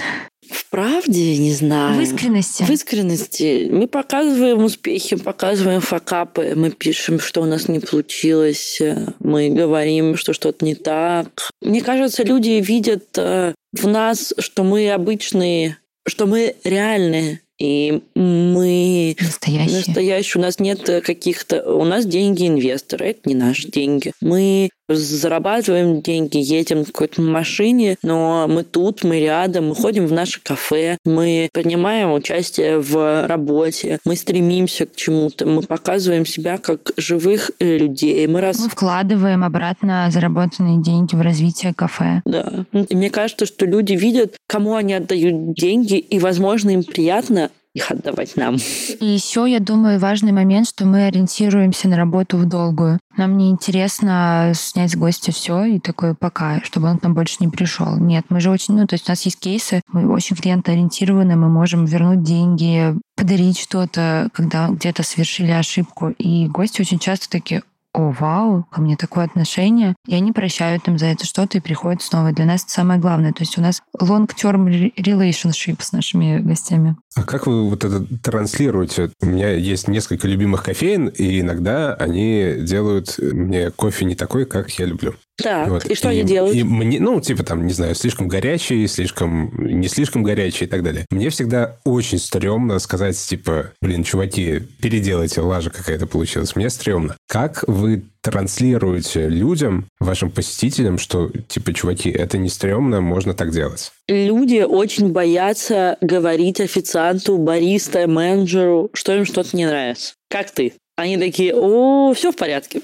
A: В правде, не знаю.
B: В искренности.
A: В искренности. Мы показываем успехи, показываем факапы, мы пишем, что у нас не получилось, мы говорим, что что-то не так. Мне кажется, люди видят э, в нас, что мы обычные что мы реальные, и мы
B: настоящие.
A: настоящие. У нас нет каких-то... У нас деньги инвестора, это не наши деньги. Мы зарабатываем деньги, едем в какой-то машине, но мы тут, мы рядом, мы ходим в наше кафе, мы принимаем участие в работе, мы стремимся к чему-то, мы показываем себя как живых э, людей.
B: Мы,
A: раз...
B: мы вкладываем обратно заработанные деньги в развитие кафе.
A: Да. И мне кажется, что люди видят, кому они отдают деньги, и, возможно, им приятно их отдавать нам.
B: И еще, я думаю, важный момент, что мы ориентируемся на работу в долгую. Нам не интересно снять с гостя все и такое пока, чтобы он к нам больше не пришел. Нет, мы же очень, ну, то есть у нас есть кейсы, мы очень клиентоориентированы, мы можем вернуть деньги, подарить что-то, когда где-то совершили ошибку. И гости очень часто такие, о, вау, ко мне такое отношение, и они прощают им за это что-то и приходят снова. Для нас это самое главное. То есть у нас long-term relationship с нашими гостями.
D: А как вы вот это транслируете? У меня есть несколько любимых кофеин, и иногда они делают мне кофе не такой, как я люблю.
A: Так, вот. и что и, они делают?
D: И мне, ну, типа там, не знаю, слишком горячий, слишком, не слишком горячий и так далее. Мне всегда очень стрёмно сказать, типа, блин, чуваки, переделайте, лажа какая-то получилась. Мне стрёмно. Как вы транслируете людям, вашим посетителям, что, типа, чуваки, это не стрёмно, можно так делать?
A: Люди очень боятся говорить официанту, бариста, менеджеру, что им что-то не нравится. Как ты? Они такие, о, все в порядке.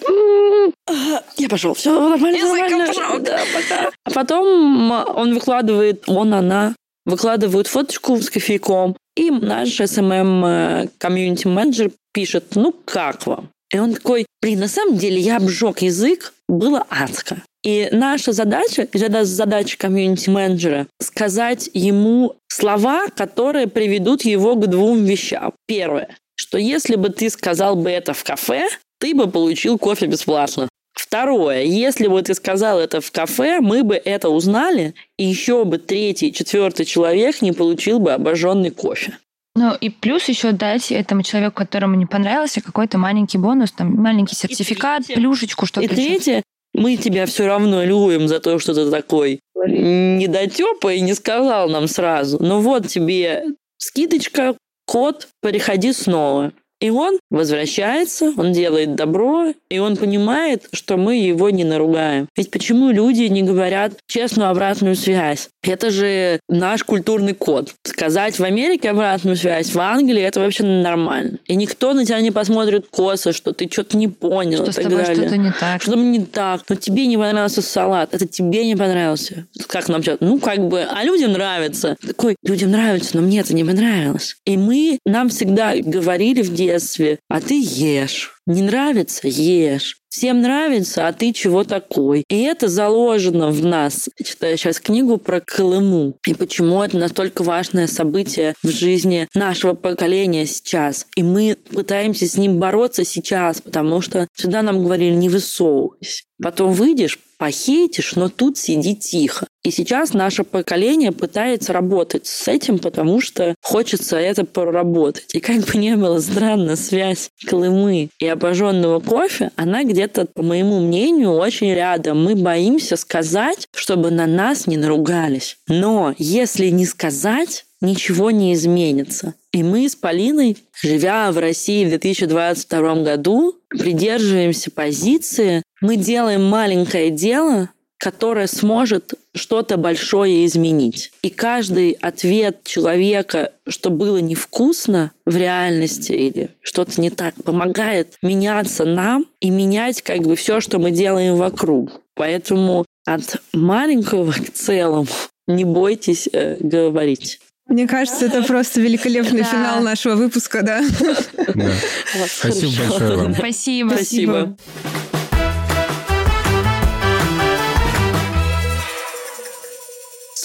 A: Я пошел, все нормально, нормально. Да, пока. А потом он выкладывает, он, она, выкладывают фоточку с кофейком, и наш SMM комьюнити-менеджер пишет, ну как вам? И он такой, блин, на самом деле я обжег язык, было адско. И наша задача, задача комьюнити-менеджера, сказать ему слова, которые приведут его к двум вещам. Первое, что если бы ты сказал бы это в кафе, ты бы получил кофе бесплатно. Второе, если бы ты сказал это в кафе, мы бы это узнали, и еще бы третий, четвертый человек не получил бы обожженный кофе.
B: Ну и плюс еще дать этому человеку, которому не понравился, какой-то маленький бонус, там маленький сертификат, третье, плюшечку, что-то.
A: И третье, мы тебя все равно любим за то, что ты такой недотепа и не сказал нам сразу. Ну вот тебе скидочка, код, переходи снова. И он возвращается, он делает добро, и он понимает, что мы его не наругаем. Ведь почему люди не говорят честную обратную связь? Это же наш культурный код. Сказать в Америке обратную связь, в Англии это вообще нормально. И никто на тебя не посмотрит косо, что ты что-то не понял.
B: Что с тобой что-то не так.
A: Что-то не так. Но тебе не понравился салат. Это тебе не понравился. Как нам сейчас? Ну, как бы, а людям нравится. Такой, людям нравится, но мне это не понравилось. И мы, нам всегда говорили в детстве, а ты ешь. Не нравится? Ешь. Всем нравится, а ты чего такой? И это заложено в нас. Я читаю сейчас книгу про Колыму. И почему это настолько важное событие в жизни нашего поколения сейчас. И мы пытаемся с ним бороться сейчас, потому что всегда нам говорили, не высовывайся. Потом выйдешь, похейтишь, но тут сиди тихо. И сейчас наше поколение пытается работать с этим, потому что хочется это проработать. И как бы не было странно, связь Колымы и обожженного кофе, она где-то, по моему мнению, очень рядом. Мы боимся сказать, чтобы на нас не наругались. Но если не сказать, ничего не изменится. И мы с Полиной, живя в России в 2022 году, придерживаемся позиции, мы делаем маленькое дело, которое сможет что-то большое изменить. И каждый ответ человека, что было невкусно в реальности или что-то не так, помогает меняться нам и менять как бы все, что мы делаем вокруг. Поэтому от маленького к целому не бойтесь э, говорить.
C: Мне кажется, это просто великолепный да. финал нашего выпуска, да?
D: да. Спасибо большое вам.
B: Спасибо.
A: Спасибо.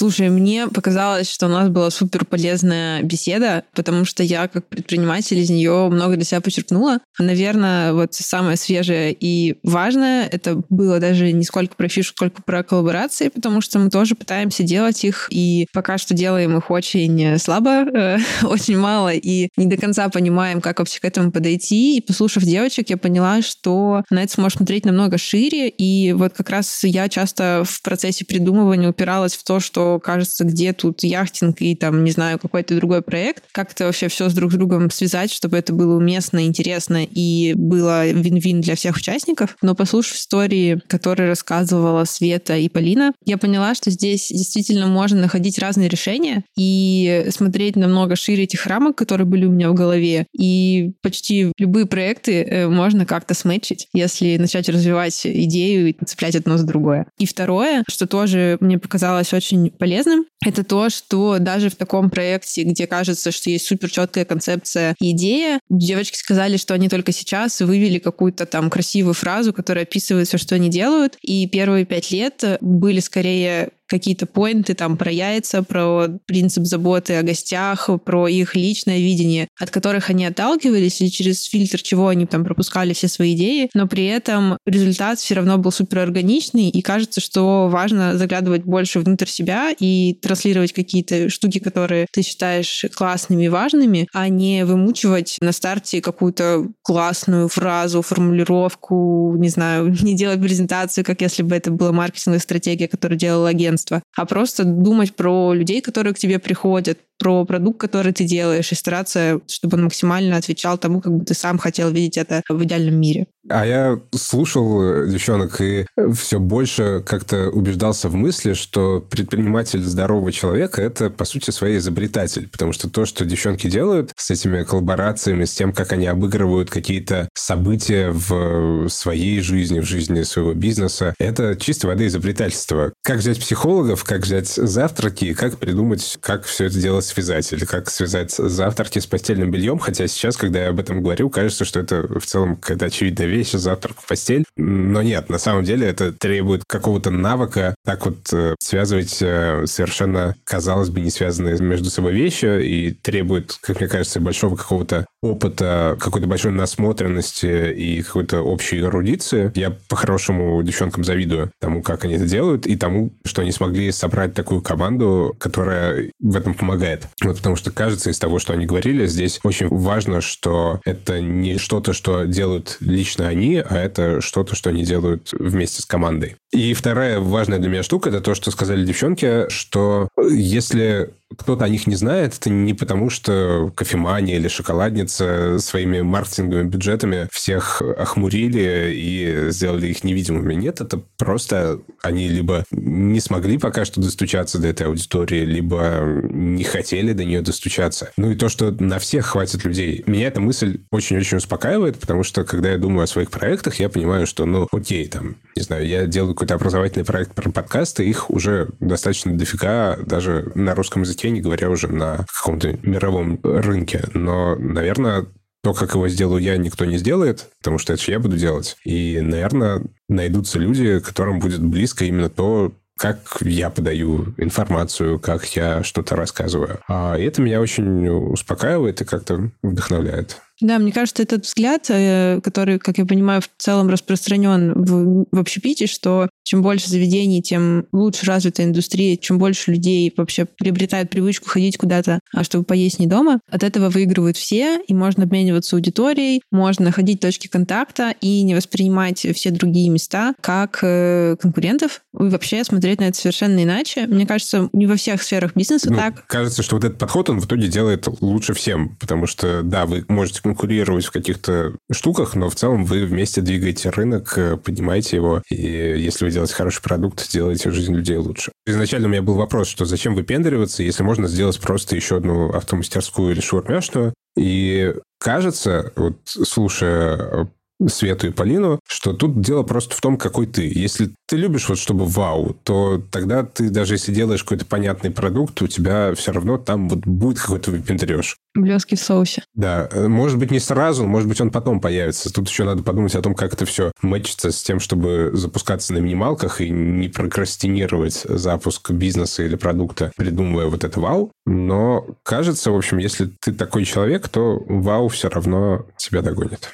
C: Слушай, мне показалось, что у нас была супер полезная беседа, потому что я как предприниматель из нее много для себя подчеркнула. Наверное, вот самое свежее и важное это было даже не сколько про фишку, сколько про коллаборации, потому что мы тоже пытаемся делать их, и пока что делаем их очень слабо, э, очень мало, и не до конца понимаем, как вообще к этому подойти. И послушав девочек, я поняла, что на это сможешь смотреть намного шире, и вот как раз я часто в процессе придумывания упиралась в то, что кажется, где тут яхтинг и там, не знаю, какой-то другой проект. Как это вообще все с друг с другом связать, чтобы это было уместно, интересно и было вин-вин для всех участников. Но послушав истории, которые рассказывала Света и Полина, я поняла, что здесь действительно можно находить разные решения и смотреть намного шире этих рамок, которые были у меня в голове. И почти любые проекты э, можно как-то сметчить, если начать развивать идею и цеплять одно за другое. И второе, что тоже мне показалось очень полезным, это то, что даже в таком проекте, где кажется, что есть супер четкая концепция и идея, девочки сказали, что они только сейчас вывели какую-то там красивую фразу, которая описывает все, что они делают. И первые пять лет были скорее какие-то поинты там про яйца, про принцип заботы о гостях, про их личное видение, от которых они отталкивались и через фильтр чего они там пропускали все свои идеи, но при этом результат все равно был супер органичный, и кажется, что важно заглядывать больше внутрь себя и транслировать какие-то штуки, которые ты считаешь классными и важными, а не вымучивать на старте какую-то классную фразу, формулировку, не знаю, не делать презентацию, как если бы это была маркетинговая стратегия, которую делал агентство а просто думать про людей, которые к тебе приходят, про продукт, который ты делаешь, и стараться, чтобы он максимально отвечал тому, как бы ты сам хотел видеть это в идеальном мире.
D: А я слушал девчонок и все больше как-то убеждался в мысли, что предприниматель здорового человека – это, по сути, своей изобретатель. Потому что то, что девчонки делают с этими коллаборациями, с тем, как они обыгрывают какие-то события в своей жизни, в жизни своего бизнеса, это чистой воды изобретательство. Как взять психологов, как взять завтраки, как придумать, как все это дело связать, или как связать завтраки с постельным бельем. Хотя сейчас, когда я об этом говорю, кажется, что это в целом какая-то очевидная вещь, завтрак в постель. Но нет, на самом деле это требует какого-то навыка так вот э, связывать э, совершенно, казалось бы, не связанные между собой вещи и требует, как мне кажется, большого какого-то опыта, какой-то большой насмотренности и какой-то общей эрудиции. Я по-хорошему девчонкам завидую тому, как они это делают, и тому, что они смогли собрать такую команду, которая в этом помогает. Вот потому что кажется из того, что они говорили, здесь очень важно, что это не что-то, что делают лично они, а это что-то, что они делают вместе с командой. И вторая важная для меня штука, это то, что сказали девчонки, что если кто-то о них не знает, это не потому, что кофемания или шоколадница своими маркетинговыми бюджетами всех охмурили и сделали их невидимыми. Нет, это просто они либо не смогли пока что достучаться до этой аудитории, либо не хотели до нее достучаться. Ну и то, что на всех хватит людей. Меня эта мысль очень-очень успокаивает, потому что, когда я думаю о своих проектах, я понимаю, что, ну, окей, там, не знаю, я делаю какой-то образовательный проект про подкасты, их уже достаточно дофига даже на русском языке вообще не говоря уже на каком-то мировом рынке. Но, наверное, то, как его сделаю я, никто не сделает, потому что это я буду делать. И, наверное, найдутся люди, которым будет близко именно то, как я подаю информацию, как я что-то рассказываю. А, это меня очень успокаивает и как-то вдохновляет.
C: Да, мне кажется, этот взгляд, э, который, как я понимаю, в целом распространен в, в общепите, что чем больше заведений, тем лучше развита индустрия, чем больше людей вообще приобретают привычку ходить куда-то, а чтобы поесть не дома. От этого выигрывают все, и можно обмениваться аудиторией, можно находить точки контакта и не воспринимать все другие места как э, конкурентов, вообще смотреть на это совершенно иначе. Мне кажется, не во всех сферах бизнеса ну, так.
D: Кажется, что вот этот подход, он в итоге делает лучше всем, потому что, да, вы можете конкурировать в каких-то штуках, но в целом вы вместе двигаете рынок, э, поднимаете его, и если вы делаете хороший продукт, делаете жизнь людей лучше. Изначально у меня был вопрос, что зачем выпендриваться, если можно сделать просто еще одну автомастерскую или шаурмяшную, и кажется, вот слушая Свету и Полину, что тут дело просто в том, какой ты. Если ты любишь вот чтобы вау, то тогда ты даже если делаешь какой-то понятный продукт, у тебя все равно там вот будет какой-то выпендреж.
C: Блески в соусе.
D: Да, может быть не сразу, может быть он потом появится. Тут еще надо подумать о том, как это все мэчится с тем, чтобы запускаться на минималках и не прокрастинировать запуск бизнеса или продукта, придумывая вот это вау. Но кажется, в общем, если ты такой человек, то вау все равно тебя догонит.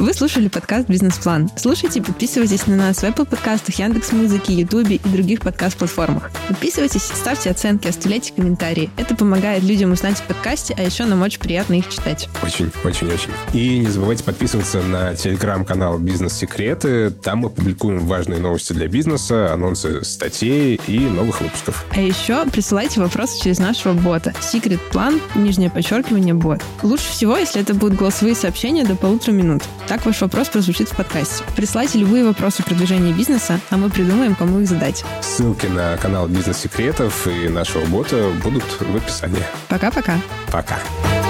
C: Вы слушали подкаст «Бизнес-план». Слушайте и подписывайтесь на нас в Apple подкастах, Яндекс.Музыке, Ютубе и других подкаст-платформах. Подписывайтесь, ставьте оценки, оставляйте комментарии. Это помогает людям узнать о подкасте, а еще нам очень приятно их читать.
D: Очень, очень, очень. И не забывайте подписываться на телеграм-канал «Бизнес-секреты». Там мы публикуем важные новости для бизнеса, анонсы статей и новых выпусков.
C: А еще присылайте вопросы через нашего бота. Secret план, нижнее подчеркивание, бот. Лучше всего, если это будут голосовые сообщения до полутора минут. Так ваш вопрос прозвучит в подкасте. Присылайте любые вопросы продвижения бизнеса, а мы придумаем, кому их задать.
D: Ссылки на канал Бизнес Секретов и нашего бота будут в описании.
C: Пока-пока.
D: Пока. -пока. Пока.